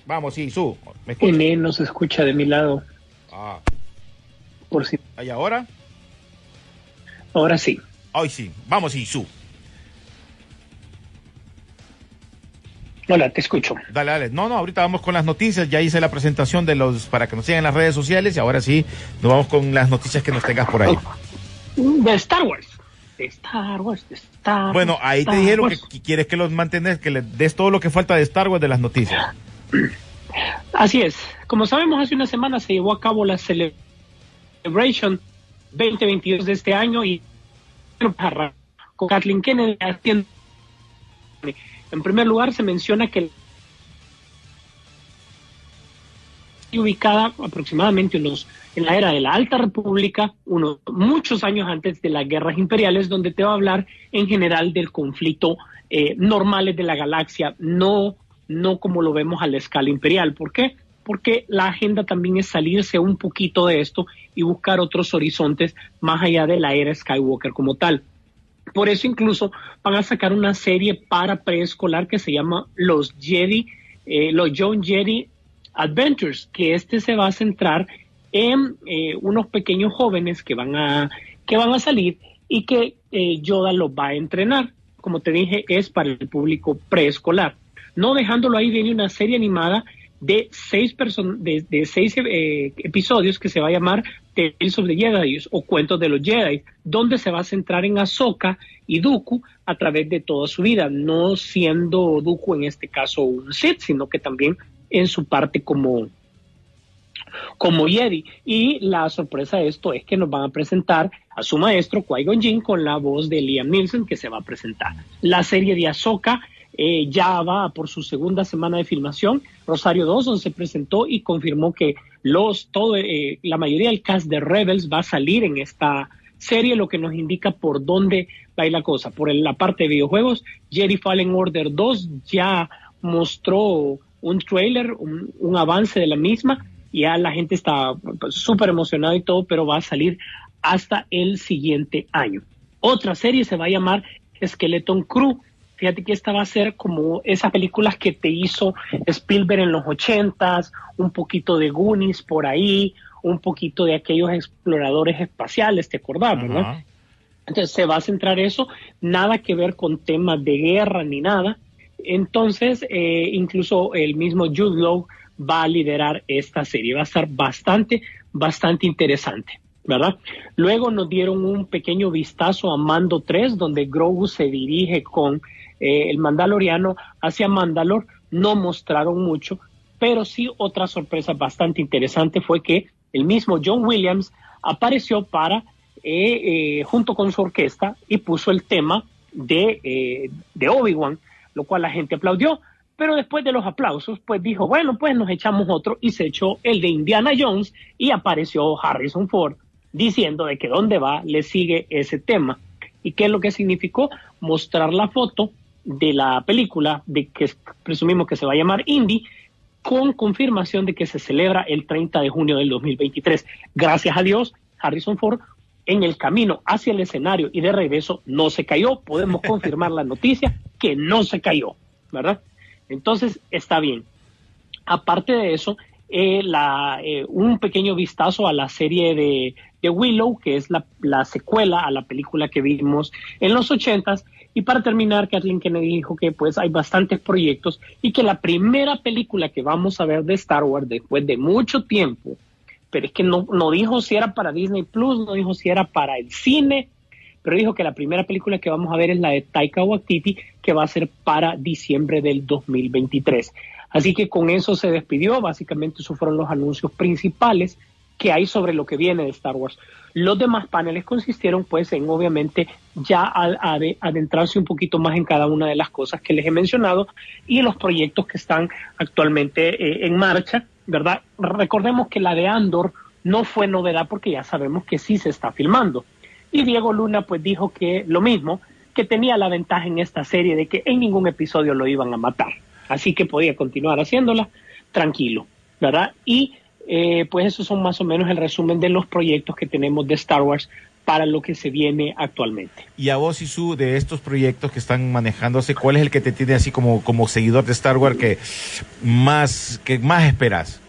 Vamos, sí, su. ¿Me? N no se escucha de mi lado. Ah, Por si. ¿y ahora? Ahora sí. Ay, sí. Vamos, sí, su. Hola, te escucho. Dale, dale. No, no, ahorita vamos con las noticias. Ya hice la presentación de los para que nos sigan en las redes sociales y ahora sí nos vamos con las noticias que nos tengas por ahí. De Star Wars. De Star Wars, de Star Wars. Bueno, ahí te dijeron que Wars. que quieres que los mantengas, que le des todo lo que falta de Star Wars de las noticias. Así es. Como sabemos, hace una semana se llevó a cabo la Celebration 2022 de este año y con Kathleen Kennedy haciendo- En primer lugar, se menciona que ubicada aproximadamente unos, en la era de la Alta República, unos muchos años antes de las guerras imperiales, donde te va a hablar en general del conflicto eh, normales de la galaxia, no, no como lo vemos a la escala imperial. ¿Por qué? Porque la agenda también es salirse un poquito de esto y buscar otros horizontes más allá de la era Skywalker como tal. Por eso incluso van a sacar una serie para preescolar que se llama Los Jedi, eh, los John Jedi Adventures, que este se va a centrar en eh, unos pequeños jóvenes que van a que van a salir y que eh, Yoda los va a entrenar. Como te dije, es para el público preescolar. No dejándolo ahí, viene una serie animada de seis, de, seis eh, episodios que se va a llamar Tales of the Jedi o Cuentos de los Jedi, donde se va a centrar en Ahsoka y Dooku a través de toda su vida, no siendo Dooku en este caso un Sith, sino que también en su parte como, como Jedi. Y la sorpresa de esto es que nos van a presentar a su maestro Qui-Gon Jinn con la voz de Liam Neeson que se va a presentar. La serie de Ahsoka eh, ya va por su segunda semana de filmación. Rosario Dawson se presentó y confirmó que los, todo, eh, la mayoría del cast de Rebels va a salir en esta serie, lo que nos indica por dónde va la cosa. Por la parte de videojuegos, Jedi Fallen Order 2 ya mostró un trailer, un, avance de la misma, ya la gente está pues, súper emocionada y todo, pero va a salir hasta el siguiente año. Otra serie se va a llamar Skeleton Crew. Fíjate que esta va a ser como esas películas que te hizo Spielberg en los ochentas, un poquito de Goonies por ahí, un poquito de aquellos exploradores espaciales, ¿te acordás, verdad? Ajá. Entonces se va a centrar eso, nada que ver con temas de guerra ni nada. Entonces, eh, incluso el mismo Jude Law va a liderar esta serie. Va a estar bastante, bastante interesante, ¿verdad? Luego nos dieron un pequeño vistazo a Mando 3, donde Grogu se dirige con eh, el Mandaloriano hacia Mandalor. No mostraron mucho, pero sí otra sorpresa bastante interesante fue que el mismo John Williams apareció para eh, eh, junto con su orquesta y puso el tema de, eh, de Obi-Wan, lo cual la gente aplaudió. Pero después de los aplausos, pues dijo, bueno, pues nos echamos otro y se echó el de Indiana Jones y apareció Harrison Ford diciendo de que dónde va le sigue ese tema. ¿Y qué es lo que significó? Mostrar la foto de la película de que presumimos que se va a llamar Indy con confirmación de que se celebra el 30 de junio del 2023. Gracias a Dios, Harrison Ford en el camino hacia el escenario y de regreso no se cayó. Podemos confirmar la noticia que no se cayó, ¿verdad? Entonces está bien. Aparte de eso, eh, la, eh, un pequeño vistazo a la serie de, de Willow, que es la, la, secuela a la película que vimos en los ochentas. Y para terminar, Kathleen Kennedy dijo que pues hay bastantes proyectos y que la primera película que vamos a ver de Star Wars después de mucho tiempo, pero es que no, no dijo si era para Disney Plus, no dijo si era para el cine, pero dijo que la primera película que vamos a ver es la de Taika Waititi, que va a ser para diciembre del 2023. Así que con eso se despidió, básicamente esos fueron los anuncios principales que hay sobre lo que viene de Star Wars. Los demás paneles consistieron pues en obviamente ya adentrarse un poquito más en cada una de las cosas que les he mencionado y los proyectos que están actualmente eh, en marcha ¿verdad? Recordemos que la de Andor no fue novedad porque ya sabemos que sí se está filmando. Y Diego Luna pues dijo que lo mismo, que tenía la ventaja en esta serie de que en ningún episodio lo iban a matar. Así que podía continuar haciéndola tranquilo, ¿verdad? Y eh, pues esos son más o menos el resumen de los proyectos que tenemos de Star Wars para lo que se viene actualmente. Y a vos, Isu, de estos proyectos que están manejándose, ¿cuál es el que te tiene así como, como seguidor de Star Wars que más, que más esperas?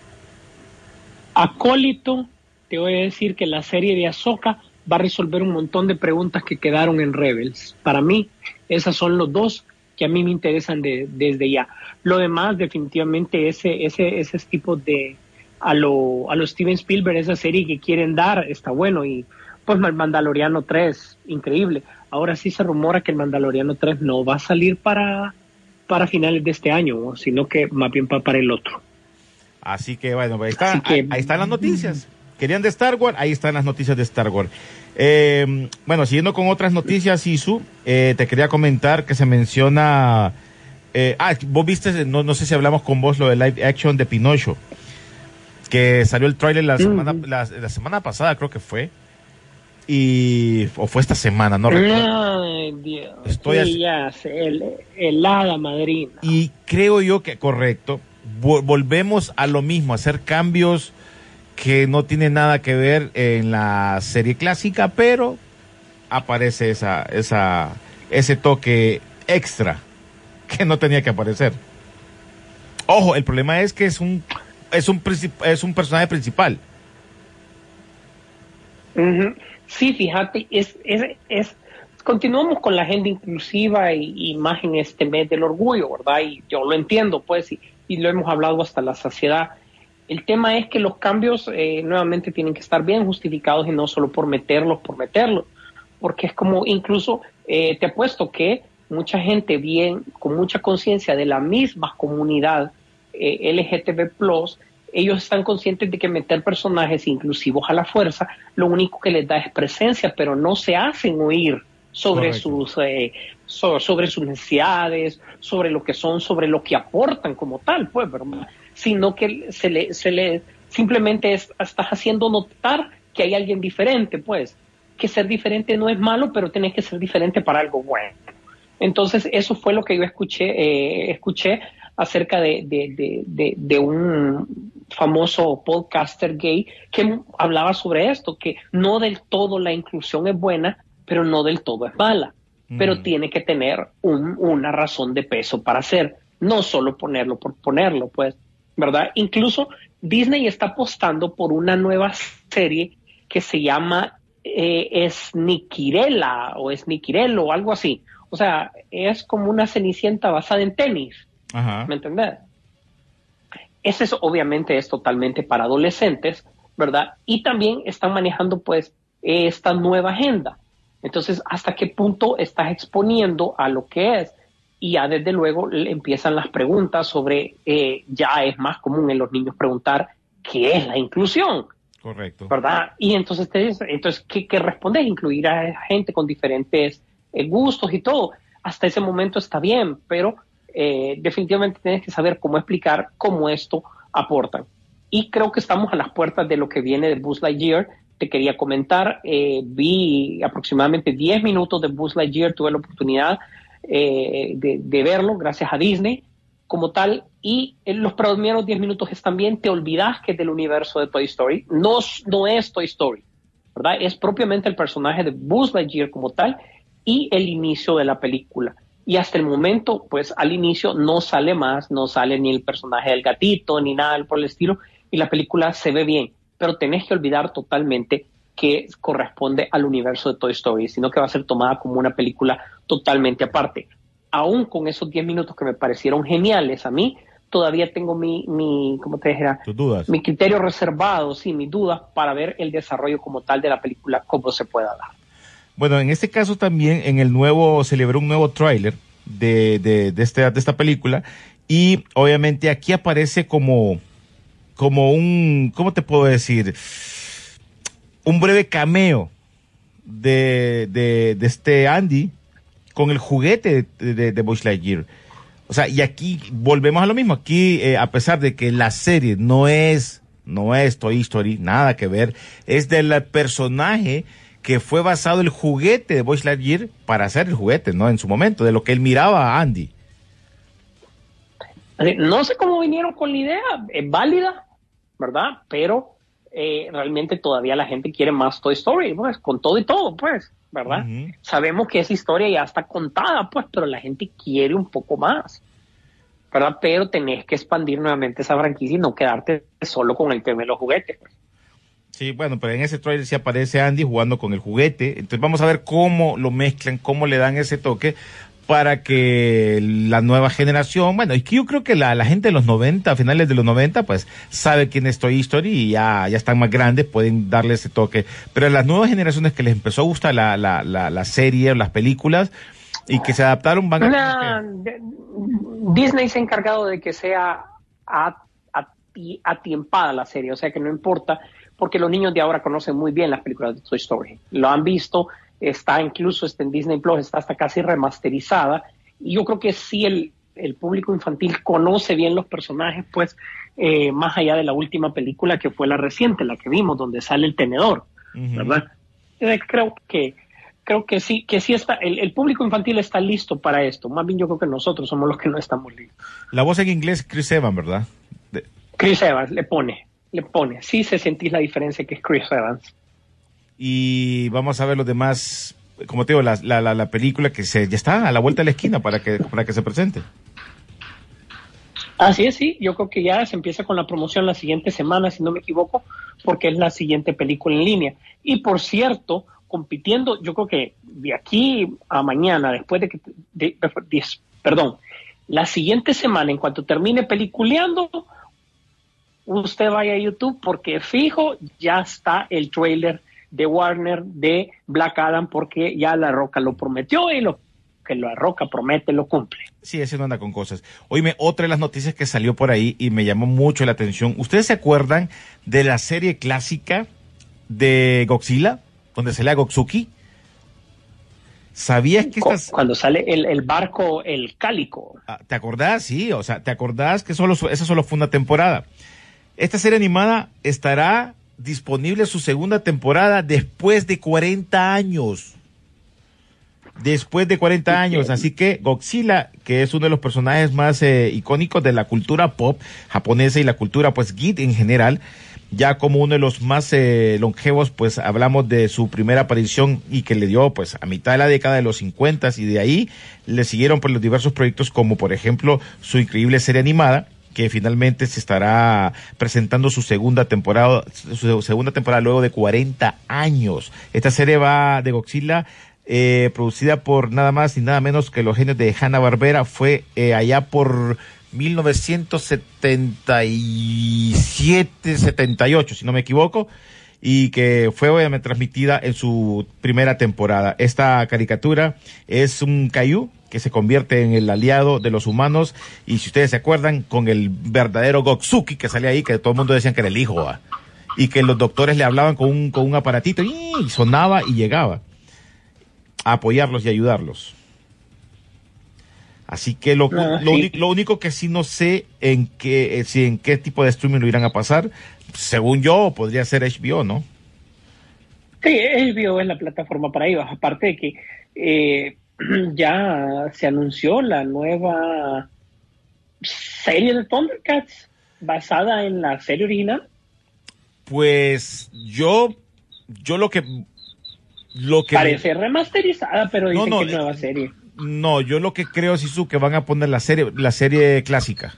Acólito, te voy a decir que la serie de Ahsoka va a resolver un montón de preguntas que quedaron en Rebels. Para mí, esos son los dos que a mí me interesan de, desde ya. Lo demás, definitivamente, ese, ese, ese tipo de, a lo, a lo Steven Spielberg, esa serie que quieren dar, está bueno. Y pues el Mandaloriano 3, increíble. Ahora sí se rumora que el Mandaloriano 3 no va a salir para, para finales de este año, sino que más bien para el otro. Así que bueno, ahí, está, Así que- ahí, ahí están las noticias. Querían de Star Wars, ahí están las noticias de Star Wars. Eh, bueno, siguiendo con otras noticias, Isu, eh, te quería comentar que se menciona... eh, ah, vos viste, no, no sé si hablamos con vos lo de live action de Pinocho, que salió el tráiler la, semana, la, la semana pasada, creo que fue. Y, o fue esta semana, no recuerdo. Ay, Dios. Estoy Sí, así- ya el, el hada madrina. Y creo yo que, correcto, vo- volvemos a lo mismo, hacer cambios que no tienen nada que ver en la serie clásica, pero aparece esa, esa, ese toque extra que no tenía que aparecer. Ojo, el problema es que es un, es un, es un personaje principal. Sí, fíjate, es, es, es, continuamos con la agenda inclusiva y, y más en este mes del orgullo, ¿verdad? Y yo lo entiendo, pues, y, y lo hemos hablado hasta la saciedad. El tema es que los cambios eh, nuevamente tienen que estar bien justificados y no solo por meterlos, por meterlos, porque es como incluso, eh, te apuesto que mucha gente bien, con mucha conciencia de la misma comunidad eh, LGTB+, ellos están conscientes de que meter personajes inclusivos a la fuerza, lo único que les da es presencia, pero no se hacen oír sobre Correcto. sus eh, so- sobre sus necesidades, sobre lo que son, sobre lo que aportan como tal, pues, ¿verdad? sino que se le, se le simplemente es- estás haciendo notar que hay alguien diferente, pues, que ser diferente no es malo, pero tienes que ser diferente para algo bueno. Entonces, eso fue lo que yo escuché, eh, escuché acerca de, de, de, de, un famoso podcaster gay que hablaba sobre esto, que no del todo la inclusión es buena, pero no del todo es mala, pero Mm. tiene que tener un- una razón de peso para hacer, no solo ponerlo por ponerlo, pues, ¿verdad? Incluso Disney está apostando por una nueva serie que se llama eh, o Sniquirelo o algo así. O sea, es como una cenicienta basada en tenis. Ajá. ¿Me entendés? Ese es obviamente es totalmente para adolescentes, ¿verdad? Y también están manejando pues esta nueva agenda. Entonces, ¿hasta qué punto estás exponiendo a lo que es? Y ya desde luego le empiezan las preguntas sobre, eh, ya es más común en los niños preguntar, ¿qué es la inclusión? Correcto. ¿verdad? Y entonces te entonces, ¿qué, qué respondes? Incluir a gente con diferentes eh, gustos y todo. Hasta ese momento está bien, pero eh, definitivamente tienes que saber cómo explicar cómo esto aporta. Y creo que estamos a las puertas de lo que viene de Buzz Lightyear. Te quería comentar, eh, vi aproximadamente 10 minutos de Buzz Lightyear, tuve la oportunidad eh, de, de verlo gracias a Disney como tal, y en los primeros 10 minutos están bien, te olvidas que es del universo de Toy Story, no, es- no es Toy Story, ¿verdad? Es propiamente el personaje de Buzz Lightyear como tal y el inicio de la película. Y hasta el momento, pues al inicio no sale más, no sale ni el personaje del gatito, ni nada por el estilo, y la película se ve bien, pero tenés que olvidar totalmente que corresponde al universo de Toy Story, sino que va a ser tomada como una película totalmente aparte aún con esos 10 minutos que me parecieron geniales a mí, todavía tengo mi, mi ¿cómo te dijera? Tus dudas. Mi criterio reservado, sí, mis dudas para ver el desarrollo como tal de la película, cómo se pueda dar. Bueno, en este caso también en el nuevo, se liberó un nuevo tráiler de, de, de, este- de esta película y obviamente aquí aparece como, como un, ¿cómo te puedo decir? Un breve cameo de, de, de este Andy con el juguete de, de, de Buzz Lightyear. O sea, y aquí volvemos a lo mismo. Aquí, eh, a pesar de que la serie no es, no es Toy Story, nada que ver, es del personaje que fue basado el juguete de Buzz Lightyear para hacer el juguete, ¿no? En su momento, de lo que él miraba a Andy. Así, No sé cómo vinieron con la idea, es válida, ¿verdad? Pero eh, realmente todavía la gente quiere más Toy Story, pues, con todo y todo, pues, ¿verdad? Sabemos que esa historia ya está contada, pues, pero la gente quiere un poco más, ¿verdad? Pero tenés que expandir nuevamente esa franquicia y no quedarte solo con el tema de los juguetes. pues. Sí, bueno, pero en ese trailer sí aparece Andy jugando con el juguete. Entonces vamos a ver cómo lo mezclan, cómo le dan ese toque para que la nueva generación, bueno, y que yo creo que la, la gente de los 90, a finales de los 90, pues sabe quién es Toy Story y ya, ya están más grandes, pueden darle ese toque. Pero a las nuevas generaciones que les empezó a gustar la, la, la, la serie o las películas y que se adaptaron van a... De- Disney se ha encargado de que sea a- ati- atiempada la serie, o sea que no importa, porque los niños de ahora conocen muy bien las películas de Toy Story. Lo han visto, está incluso está en Disney Plus, está hasta casi remasterizada, y yo creo que sí el, el público infantil conoce bien los personajes, pues eh, más allá de la última película que fue la reciente, la que vimos, donde sale el tenedor. ¿verdad? Eh, creo que creo que sí, que sí está, el, el público infantil está listo para esto. Más bien yo creo que nosotros somos los que no estamos listos. La voz en inglés, Chris Evans, ¿verdad? De- Chris Evans le pone, le pone. Sí se sentís la diferencia que es Chris Evans. y vamos a ver los demás, como te digo, la, la, la, la película que se, ya está a la vuelta de la esquina para que, para que se presente. Así es, sí. Yo creo que ya se empieza con la promoción la siguiente semana, si no me equivoco, porque es la siguiente película en línea. Y por cierto, compitiendo, yo creo que de aquí a mañana, después de que, de- de- perdón, la siguiente semana, en cuanto termine peliculeando, usted vaya a YouTube porque fijo, ya está el trailer de Warner de Black Adam porque ya La Roca lo prometió y lo que La Roca promete lo cumple. Sí, ese no anda con cosas. Oíme, otra de las noticias que salió por ahí y me llamó mucho la atención. ¿Ustedes se acuerdan de la serie clásica de Godzilla, donde salía Gotsuki? ¿Sabías que estas... Cuando sale el, el barco, el cálico. Ah, ¿Te acordás? Sí, o sea, ¿te acordás que solo, esa solo fue una temporada? Esta serie animada estará disponible su segunda temporada después de 40 años. Después de 40 años. Así que Godzilla, que es uno de los personajes más eh, icónicos de la cultura pop japonesa y la cultura pues geek en general, ya como uno de los más eh, longevos, pues hablamos de su primera aparición y que le dio pues a mitad de la década de los 50 y de ahí le siguieron por los diversos proyectos como por ejemplo su increíble serie animada que finalmente se estará presentando su segunda temporada, su segunda temporada luego de 40 años. Esta serie va de Godzilla, eh, producida por nada más y nada menos que los genios de Hanna Barbera, fue eh, allá por 1977, 78, si no me equivoco, y que fue obviamente transmitida en su primera temporada. Esta caricatura es un Caillou que se convierte en el aliado de los humanos y si ustedes se acuerdan con el verdadero Gotsuki que sale ahí que todo el mundo decían que era el hijo ¿va? y que los doctores le hablaban con un, con un aparatito y sonaba y llegaba a apoyarlos y ayudarlos. Así que lo, Ah, lo, sí. uni- lo único que sí no sé en qué, eh, si en qué tipo de streaming lo irán a pasar, según yo podría ser HBO, ¿no? Sí, HBO es la plataforma para ellos. Aparte de que eh, ya se anunció la nueva serie de Thundercats basada en la serie original. Pues yo, yo lo que, lo que Parece remasterizada, pero dicen no, que es eh, nueva serie. No, yo lo que creo, Sisu, que van a poner la serie, la serie clásica.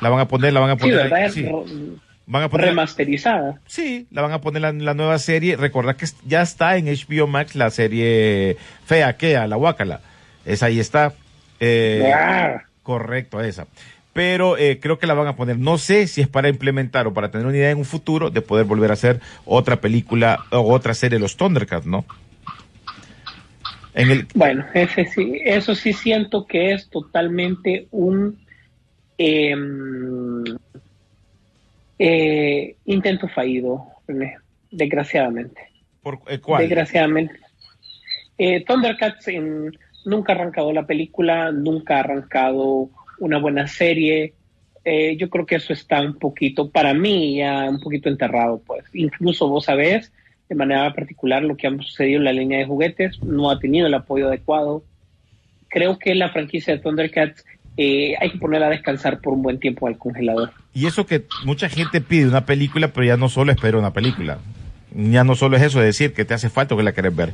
La van a poner, la van a Sí, poner. ¿verdad? sí. Van a poner. Remasterizada. Sí, la van a poner la, la nueva serie. Recordad que ya está en HBO Max la serie Fea, Kea, la Huácala. Esa ahí está. Eh, Ah. correcto, esa. Pero eh, creo que la van a poner. No sé si es para implementar o para tener una idea en un futuro de poder volver a hacer otra película o otra serie de los Thundercats, ¿no? En el, Bueno, ese sí, eso sí siento que es totalmente un em, eh, intento fallido, desgraciadamente. por, eh, ¿Cuál? Desgraciadamente. Eh, Thundercats en- nunca ha arrancado la película, nunca ha arrancado una buena serie. Eh, yo creo que eso está un poquito, para mí, ya un poquito enterrado, pues. Incluso vos sabés, de manera particular, lo que ha sucedido en la línea de juguetes, no ha tenido el apoyo adecuado. Creo que la franquicia de Thundercats eh, hay que ponerla a descansar por un buen tiempo al congelador. Y eso que mucha gente pide una película, pero ya no solo espera una película. Ya no solo es eso de decir que te hace falta o que la querés ver.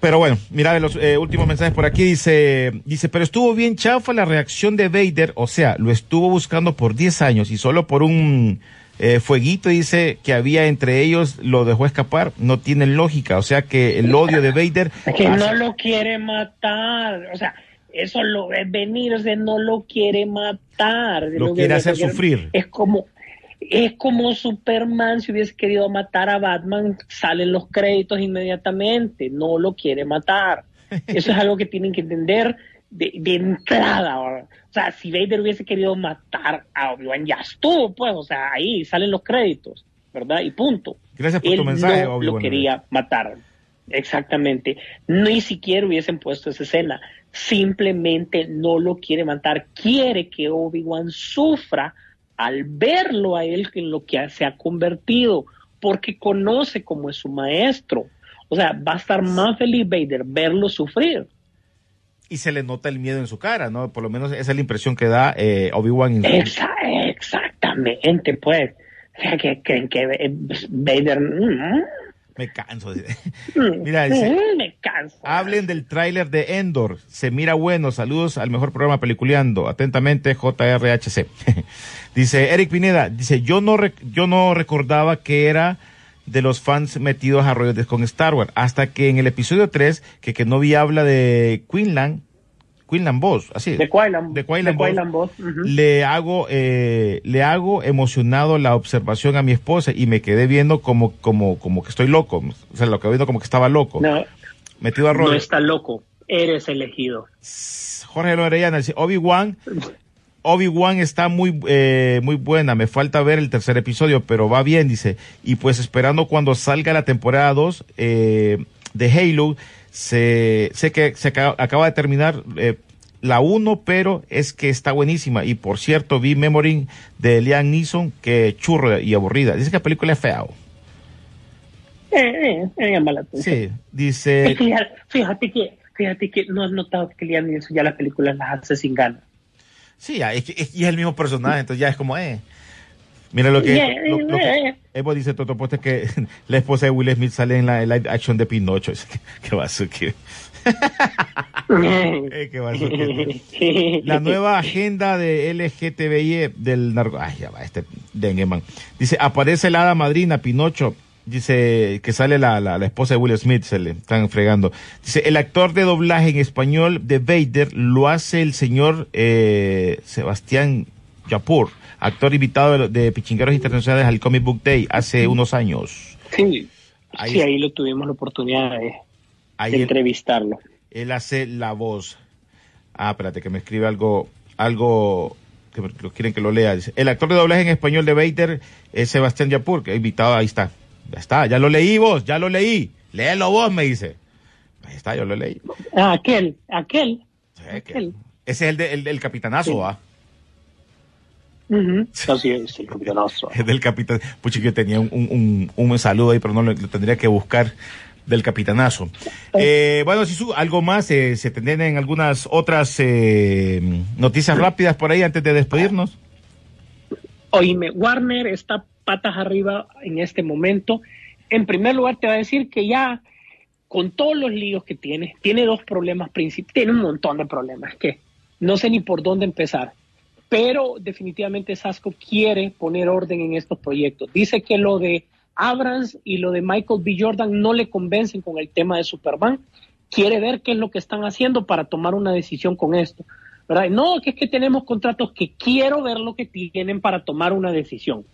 Pero bueno, mira los eh, últimos mensajes por aquí. Dice, dice, pero estuvo bien chafa la reacción de Vader. O sea, lo estuvo buscando por 10 años y solo por un eh, fueguito, dice, que había entre ellos, lo dejó escapar. No tiene lógica. O sea que el odio de Vader... Es que hace- no lo quiere matar. O sea, eso lo es venir, o sea, no lo quiere matar. Lo quiere hacer sufrir. Es como, es como Superman si hubiese querido matar a Batman, salen los créditos inmediatamente. No lo quiere matar. Eso es algo que tienen que entender de, de entrada. ¿verdad? O sea, si Vader hubiese querido matar a Obi-Wan, ya estuvo, pues. O sea, ahí salen los créditos, ¿verdad? Y punto. Gracias por Él tu mensaje, no Obi-Wan. lo quería matar. Exactamente. Ni siquiera hubiesen puesto esa escena. Simplemente no lo quiere matar. Quiere que Obi-Wan sufra al verlo a él en lo que se ha convertido, porque conoce cómo es su maestro. O sea, va a estar más feliz Vader verlo sufrir. Y se le nota el miedo en su cara, ¿no? Por lo menos esa es la impresión que da eh, Obi-Wan. en- Exa- exactamente, pues. O sea, que creen que eh, Vader... mm, Me canso. dice. mm, Mira, dice, mm, me canso. Hablen del tráiler de Endor. Se mira bueno. Saludos al mejor programa Peliculeando. Atentamente, JRHC. dice Eric Pineda. Dice, yo no, yo no recordaba que era de los fans metidos a rollos con Star Wars. Hasta que en el episodio 3, que, que no vi habla de Quinlan, Quinlan Boss, así. De Quailan. De Quailan Boss. Boss, le hago eh, le hago emocionado la observación a mi esposa y me quedé viendo como como como que estoy loco o sea lo que viendo como que estaba loco No, metido a no rollo está loco. Eres elegido. Jorge Lorellana dice Obi Wan Obi Wan está muy eh, muy buena me falta ver el tercer episodio pero va bien dice y pues esperando cuando salga la temporada 2 eh, de Halo se sé que se acaba, acaba de terminar eh, la 1, pero es que está buenísima. Y por cierto, vi Memory de Liam Neeson, que churro y aburrida. Dice que la película es fea. Eh, eh, eh, llama la atención. Sí, dice. Es que ya- fíjate que, fíjate que no has notado que Liam Neeson ya las películas las hace sin ganas. Sí, ya, es, que- es- y es el mismo personaje, entonces ya es como, eh. Mira lo que. Yeah, lo- lo. Evo dice Toto Poste que la esposa de Will Smith sale en la live action de Pinocho. Que va a eh, que va a La nueva agenda de LGTBI del narco. Ay, ya va, este dengue, man. Dice, aparece la hada madrina, Pinocho. Dice que sale la, la, la esposa de Will Smith, se le están fregando. Dice, el actor de doblaje en español de Vader lo hace el señor eh, Sebastián Yapur, actor invitado de, de Pichingueros Internacionales al Comic Book Day hace unos años. Sí, Ahí sí, ahí lo tuvimos la oportunidad de, Ahí de él- entrevistarlo. él hace la voz. Ah, espérate, que me escribe algo, algo que me- quieren que lo lea. Dice, el actor de doblaje en español de Vader es Sebastián Yapur, que invitado, ahí está. Ya está, ya lo leí vos, ya lo leí. Léelo vos, me dice. Ahí está, yo lo leí. Ah, aquel, aquel. Sí, que- Aquel. ese es el, de- el del capitanazo, Sí. ¿ah? Ujú. Así es, el campeonazo. Es del capitán. Pucha, yo tenía un, un, un, un saludo ahí, pero no lo, lo tendría que buscar del capitanazo. Eh, bueno, Sisu, algo más, eh, se tendrían algunas otras eh, noticias rápidas por ahí antes de despedirnos. Oíme, Warner está patas arriba en este momento. En primer lugar, te va a decir que ya con todos los líos que tiene, tiene dos problemas principales, tiene un montón de problemas que no sé ni por dónde empezar. Pero definitivamente Sasco quiere poner orden en estos proyectos. Dice que lo de Abrams y lo de Michael B. Jordan no le convencen con el tema de Superman. Quiere ver qué es lo que están haciendo para tomar una decisión con esto. ¿verdad? No, que es que tenemos contratos que quiero ver lo que tienen para tomar una decisión.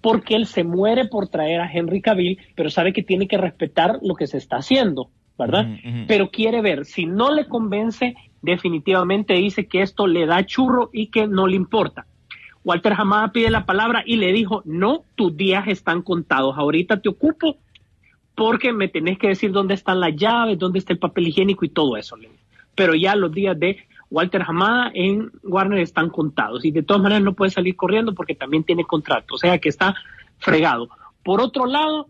Porque él se muere por traer a Henry Cavill, pero sabe que tiene que respetar lo que se está haciendo, ¿verdad? Pero quiere ver, si no le convence, definitivamente dice que esto le da churro y que no le importa. Walter Hamada pide la palabra y le dijo, no, tus días están contados, ahorita te ocupo porque me tenés que decir dónde están las llaves, dónde está el papel higiénico y todo eso. Pero ya los días de Walter Hamada en Warner están contados y de todas maneras no puede salir corriendo porque también tiene contrato, o sea que está fregado. Por otro lado,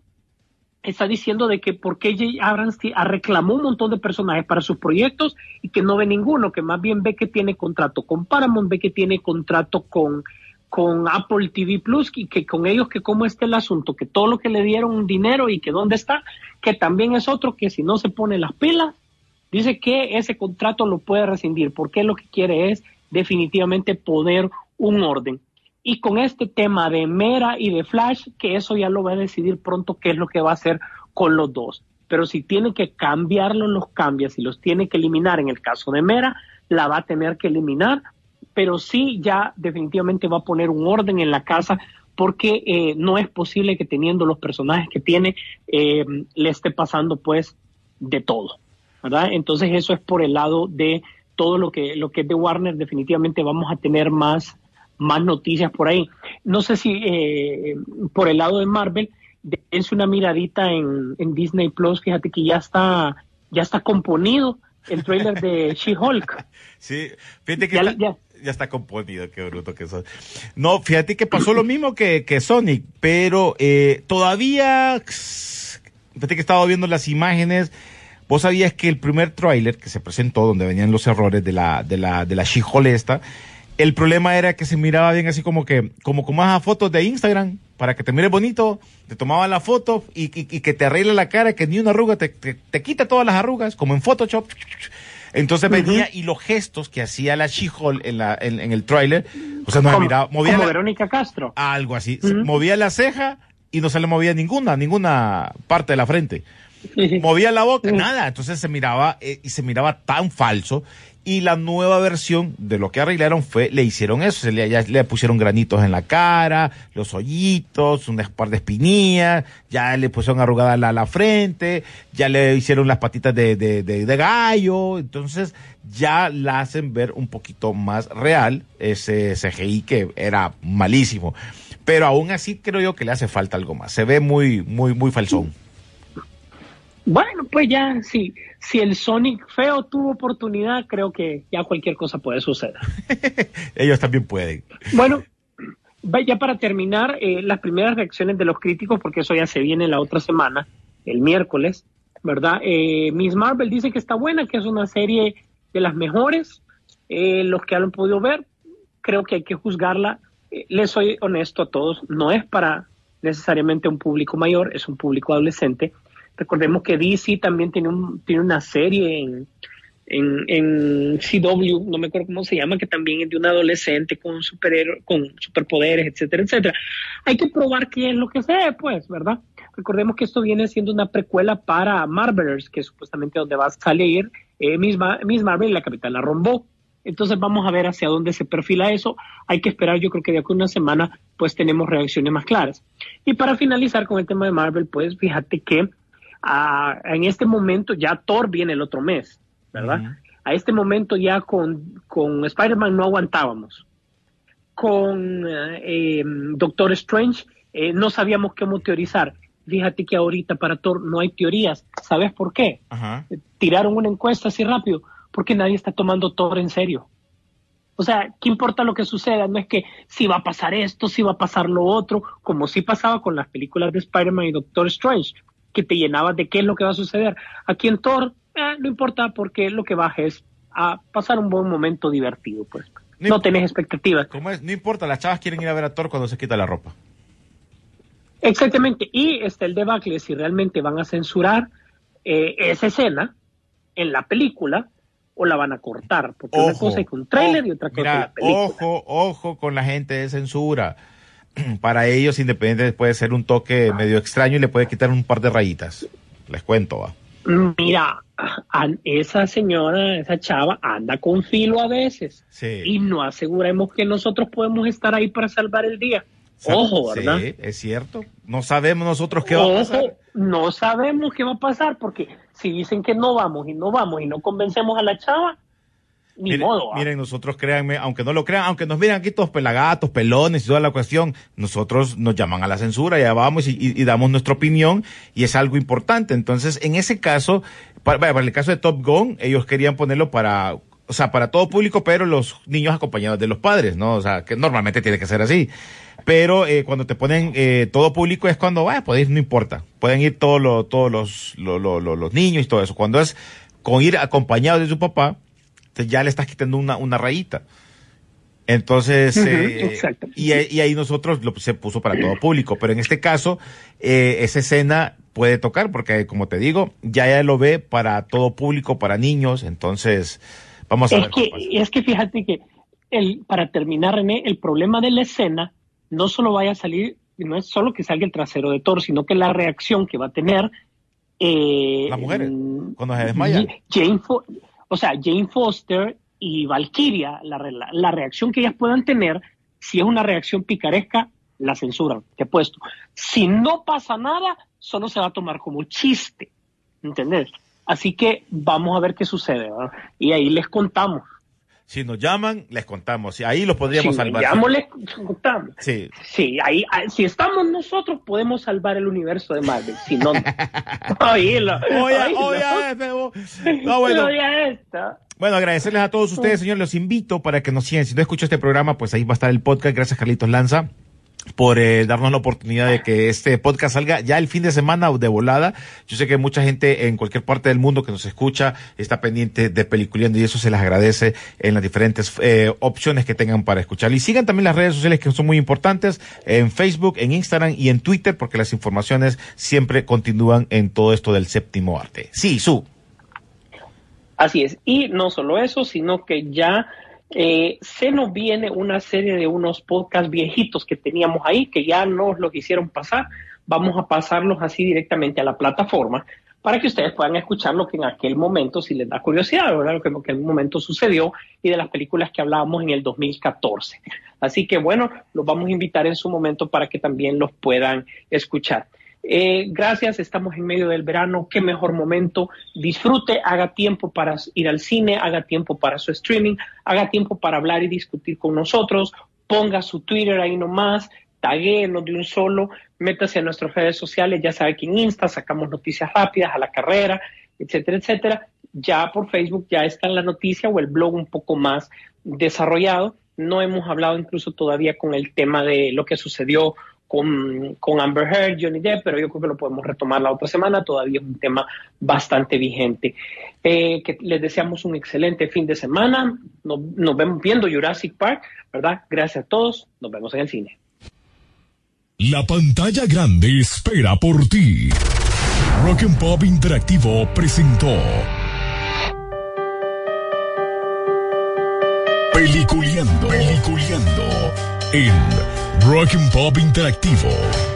está diciendo de que por qué J. Abrams reclamó un montón de personajes para sus proyectos y que no ve ninguno, que más bien ve que tiene contrato con Paramount, ve que tiene contrato con, con Apple TV Plus y que con ellos que cómo está el asunto, que todo lo que le dieron dinero y que dónde está, que también es otro que si no se pone las pilas, dice que ese contrato lo puede rescindir, porque lo que quiere es definitivamente poner un orden. Y con este tema de Mera y de Flash, que eso ya lo va a decidir pronto qué es lo que va a hacer con los dos. Pero si tiene que cambiarlo, los cambia. Si los tiene que eliminar, en el caso de Mera, la va a tener que eliminar. Pero sí ya definitivamente va a poner un orden en la casa porque eh, no es posible que teniendo los personajes que tiene eh, le esté pasando pues de todo. ¿verdad? Entonces eso es por el lado de todo lo que, lo que es de Warner. Definitivamente vamos a tener más más noticias por ahí. No sé si eh, por el lado de Marvel, dense una miradita en, en, Disney Plus, fíjate que ya está, ya está componido el trailer de She-Hulk. Sí, fíjate que ya, ya, ya, está componido, qué bruto que son. No, fíjate que pasó lo mismo que, que Sonic, pero eh, todavía, fíjate que estaba viendo las imágenes. Vos sabías que el primer tráiler que se presentó, donde venían los errores de la, de la, de la She-Hulk esta, el problema era que se miraba bien así como que, como como a fotos de Instagram, para que te mire bonito, te tomaban la foto y, que te arregle la cara, que ni una arruga, te, te, quita todas las arrugas, como en Photoshop. Entonces venía y los gestos que hacía la she en, la, en, el tráiler, o sea, no como, miraba, movía como la, Verónica Castro. Algo así, movía la ceja y no se le movía ninguna, ninguna parte de la frente. movía la boca, nada, entonces se miraba eh, y se miraba tan falso y la nueva versión de lo que arreglaron fue, le hicieron eso, se le, ya le pusieron granitos en la cara, los hoyitos, un par de espinillas, ya le pusieron arrugada la, la frente, ya le hicieron las patitas de, de, de, de, gallo, entonces ya la hacen ver un poquito más real ese CGI que era malísimo. Pero aún así creo yo que le hace falta algo más, se ve muy, muy, muy falsón. Bueno, pues ya, sí. Si el Sonic feo tuvo oportunidad, creo que ya cualquier cosa puede suceder. Ellos también pueden. Bueno, ya para terminar, eh, las primeras reacciones de los críticos, porque eso ya se viene la otra semana, el miércoles, ¿verdad? Eh, Miss Marvel dice que está buena, que es una serie de las mejores. Eh, los que han podido ver, creo que hay que juzgarla. Eh, les soy honesto a todos, no es para necesariamente un público mayor, es un público adolescente Recordemos que DC también tiene, un, tiene una serie en, en, CW, no me acuerdo cómo se llama, que también es de un adolescente con, superhéroe, con superpoderes, etcétera, etcétera. Hay que probar qué es lo que sea, pues, ¿verdad? Recordemos que esto viene siendo una precuela para Marvelers, que es supuestamente donde va a salir eh, Miss, Miss Marvel, la capitana Rombó. Entonces vamos a ver hacia dónde se perfila eso. Hay que esperar, yo creo que de aquí a una semana, pues tenemos reacciones más claras. Y para finalizar con el tema de Marvel, pues fíjate que en este momento ya Thor viene el otro mes, ¿verdad? A este momento ya con, con Spider-Man no aguantábamos. Con eh, Doctor Strange eh, no sabíamos cómo teorizar. Fíjate que ahorita para Thor no hay teorías. ¿Sabes por qué? Tiraron una encuesta así rápido, porque nadie está tomando Thor en serio. O sea, ¿qué importa lo que suceda? No es que si va a pasar esto, si va a pasar lo otro, como sí pasaba con las películas de Spider-Man y Doctor Strange que te llenabas de qué es lo que va a suceder. Aquí en Thor eh, no importa porque lo que baja es a pasar un buen momento divertido, pues. No, tenés expectativas. ¿Cómo es? No importa, las chavas quieren ir a ver a Thor cuando se quita la ropa. Exactamente. Y está el debacle si realmente van a censurar eh, esa escena en la película o la van a cortar. Porque una cosa es un trailer y otra cosa es la película. Ojo, ojo con la gente de censura. para ellos Independiente puede ser un toque medio extraño y le puede quitar un par de rayitas. Les cuento, va. Mira, esa señora, esa chava, anda con filo a veces. Y no aseguremos que nosotros podemos estar ahí para salvar el día. Ojo, ¿verdad? Sí, es cierto. No sabemos nosotros qué va a pasar. No sabemos qué va a pasar porque si dicen que no vamos y no vamos y no convencemos a la chava, miren, nosotros créanme, aunque no lo crean, aunque nos miren aquí todos pelagatos, pelones y toda la cuestión, nosotros nos llaman a la censura, ya vamos y, damos nuestra opinión y es algo importante. Entonces, en ese caso, para, el caso de Top Gun, ellos querían ponerlo para o sea, para todo público, pero los niños acompañados de los padres, ¿no? O sea, que normalmente tiene que ser así. Pero eh, cuando te ponen eh, todo público es cuando, vaya, ir, no importa. Pueden ir todos los, todos los, los, los, los- niños y todo eso. Cuando es con ir acompañado de su papá, ya le estás quitando una, una rayita. Entonces, Ujú, eh, exacto. y, y ahí nosotros lo, se puso para todo público. Pero en este caso, eh, esa escena puede tocar, porque como te digo, ya ya lo ve para todo público, para niños. Entonces, vamos a Es ver. cómo que, pasa. es que fíjate que el, para terminar, René, el problema de la escena no solo vaya a salir, no es solo que salga el trasero de Thor, sino que la reacción que va a tener eh, Las mujeres, mm, cuando se desmayan. Jane o sea, Jane Foster y Valkyria, la, la, la reacción que ellas puedan tener, si es una reacción picaresca, la censuran, te he puesto. Si no pasa nada, solo se va a tomar como chiste, ¿entendés? Así que vamos a ver qué sucede, ¿verdad? Y ahí les contamos. Si nos llaman, les contamos. Ahí los podríamos si salvar. llamamos, les contamos. Sí. Sí, ahí, si estamos nosotros, podemos salvar el universo de Marvel. Si no. Oílo, Oye, oye, feo. No, bueno. Bueno, agradecerles a todos ustedes, señores. Los invito para que nos sigan. Si no escucho este programa, pues ahí va a estar el podcast. Gracias, Carlitos Lanza por eh, darnos la oportunidad de que este podcast salga ya el fin de semana de volada. Yo sé que mucha gente en cualquier parte del mundo que nos escucha está pendiente de Peliculiendo y eso se les agradece en las diferentes eh, opciones que tengan para escuchar. Y sigan también las redes sociales que son muy importantes en Facebook, en Instagram y en Twitter porque las informaciones siempre continúan en todo esto del séptimo arte. Sí, su. Así es. Y no solo eso, sino que ya eh, se nos viene una serie de unos podcasts viejitos que teníamos ahí, que ya nos los hicieron pasar. Vamos a pasarlos así directamente a la plataforma para que ustedes puedan escuchar lo que en aquel momento, si les da curiosidad, ¿verdad? lo que en aquel momento sucedió y de las películas que hablábamos en el 2014. Así que bueno, los vamos a invitar en su momento para que también los puedan escuchar. Eh, gracias, estamos en medio del verano, qué mejor momento. Disfrute, haga tiempo para ir al cine, haga tiempo para su streaming, haga tiempo para hablar y discutir con nosotros, ponga su Twitter ahí nomás, taguéenos de un solo, métase a nuestras redes sociales, ya sabe que en Insta sacamos noticias rápidas a la carrera, etcétera, etcétera. Ya por Facebook ya está la noticia o el blog un poco más desarrollado. No hemos hablado incluso todavía con el tema de lo que sucedió con, con Amber Heard, Johnny Depp, pero yo creo que lo podemos retomar la otra semana. Todavía es un tema bastante vigente. Eh, que les deseamos un excelente fin de semana. Nos, nos vemos viendo Jurassic Park, ¿verdad? Gracias a todos. Nos vemos en el cine. La pantalla grande espera por ti. Rock and Pop Interactivo presentó Peliculeando, Peliculeando en Rock and Interactivo.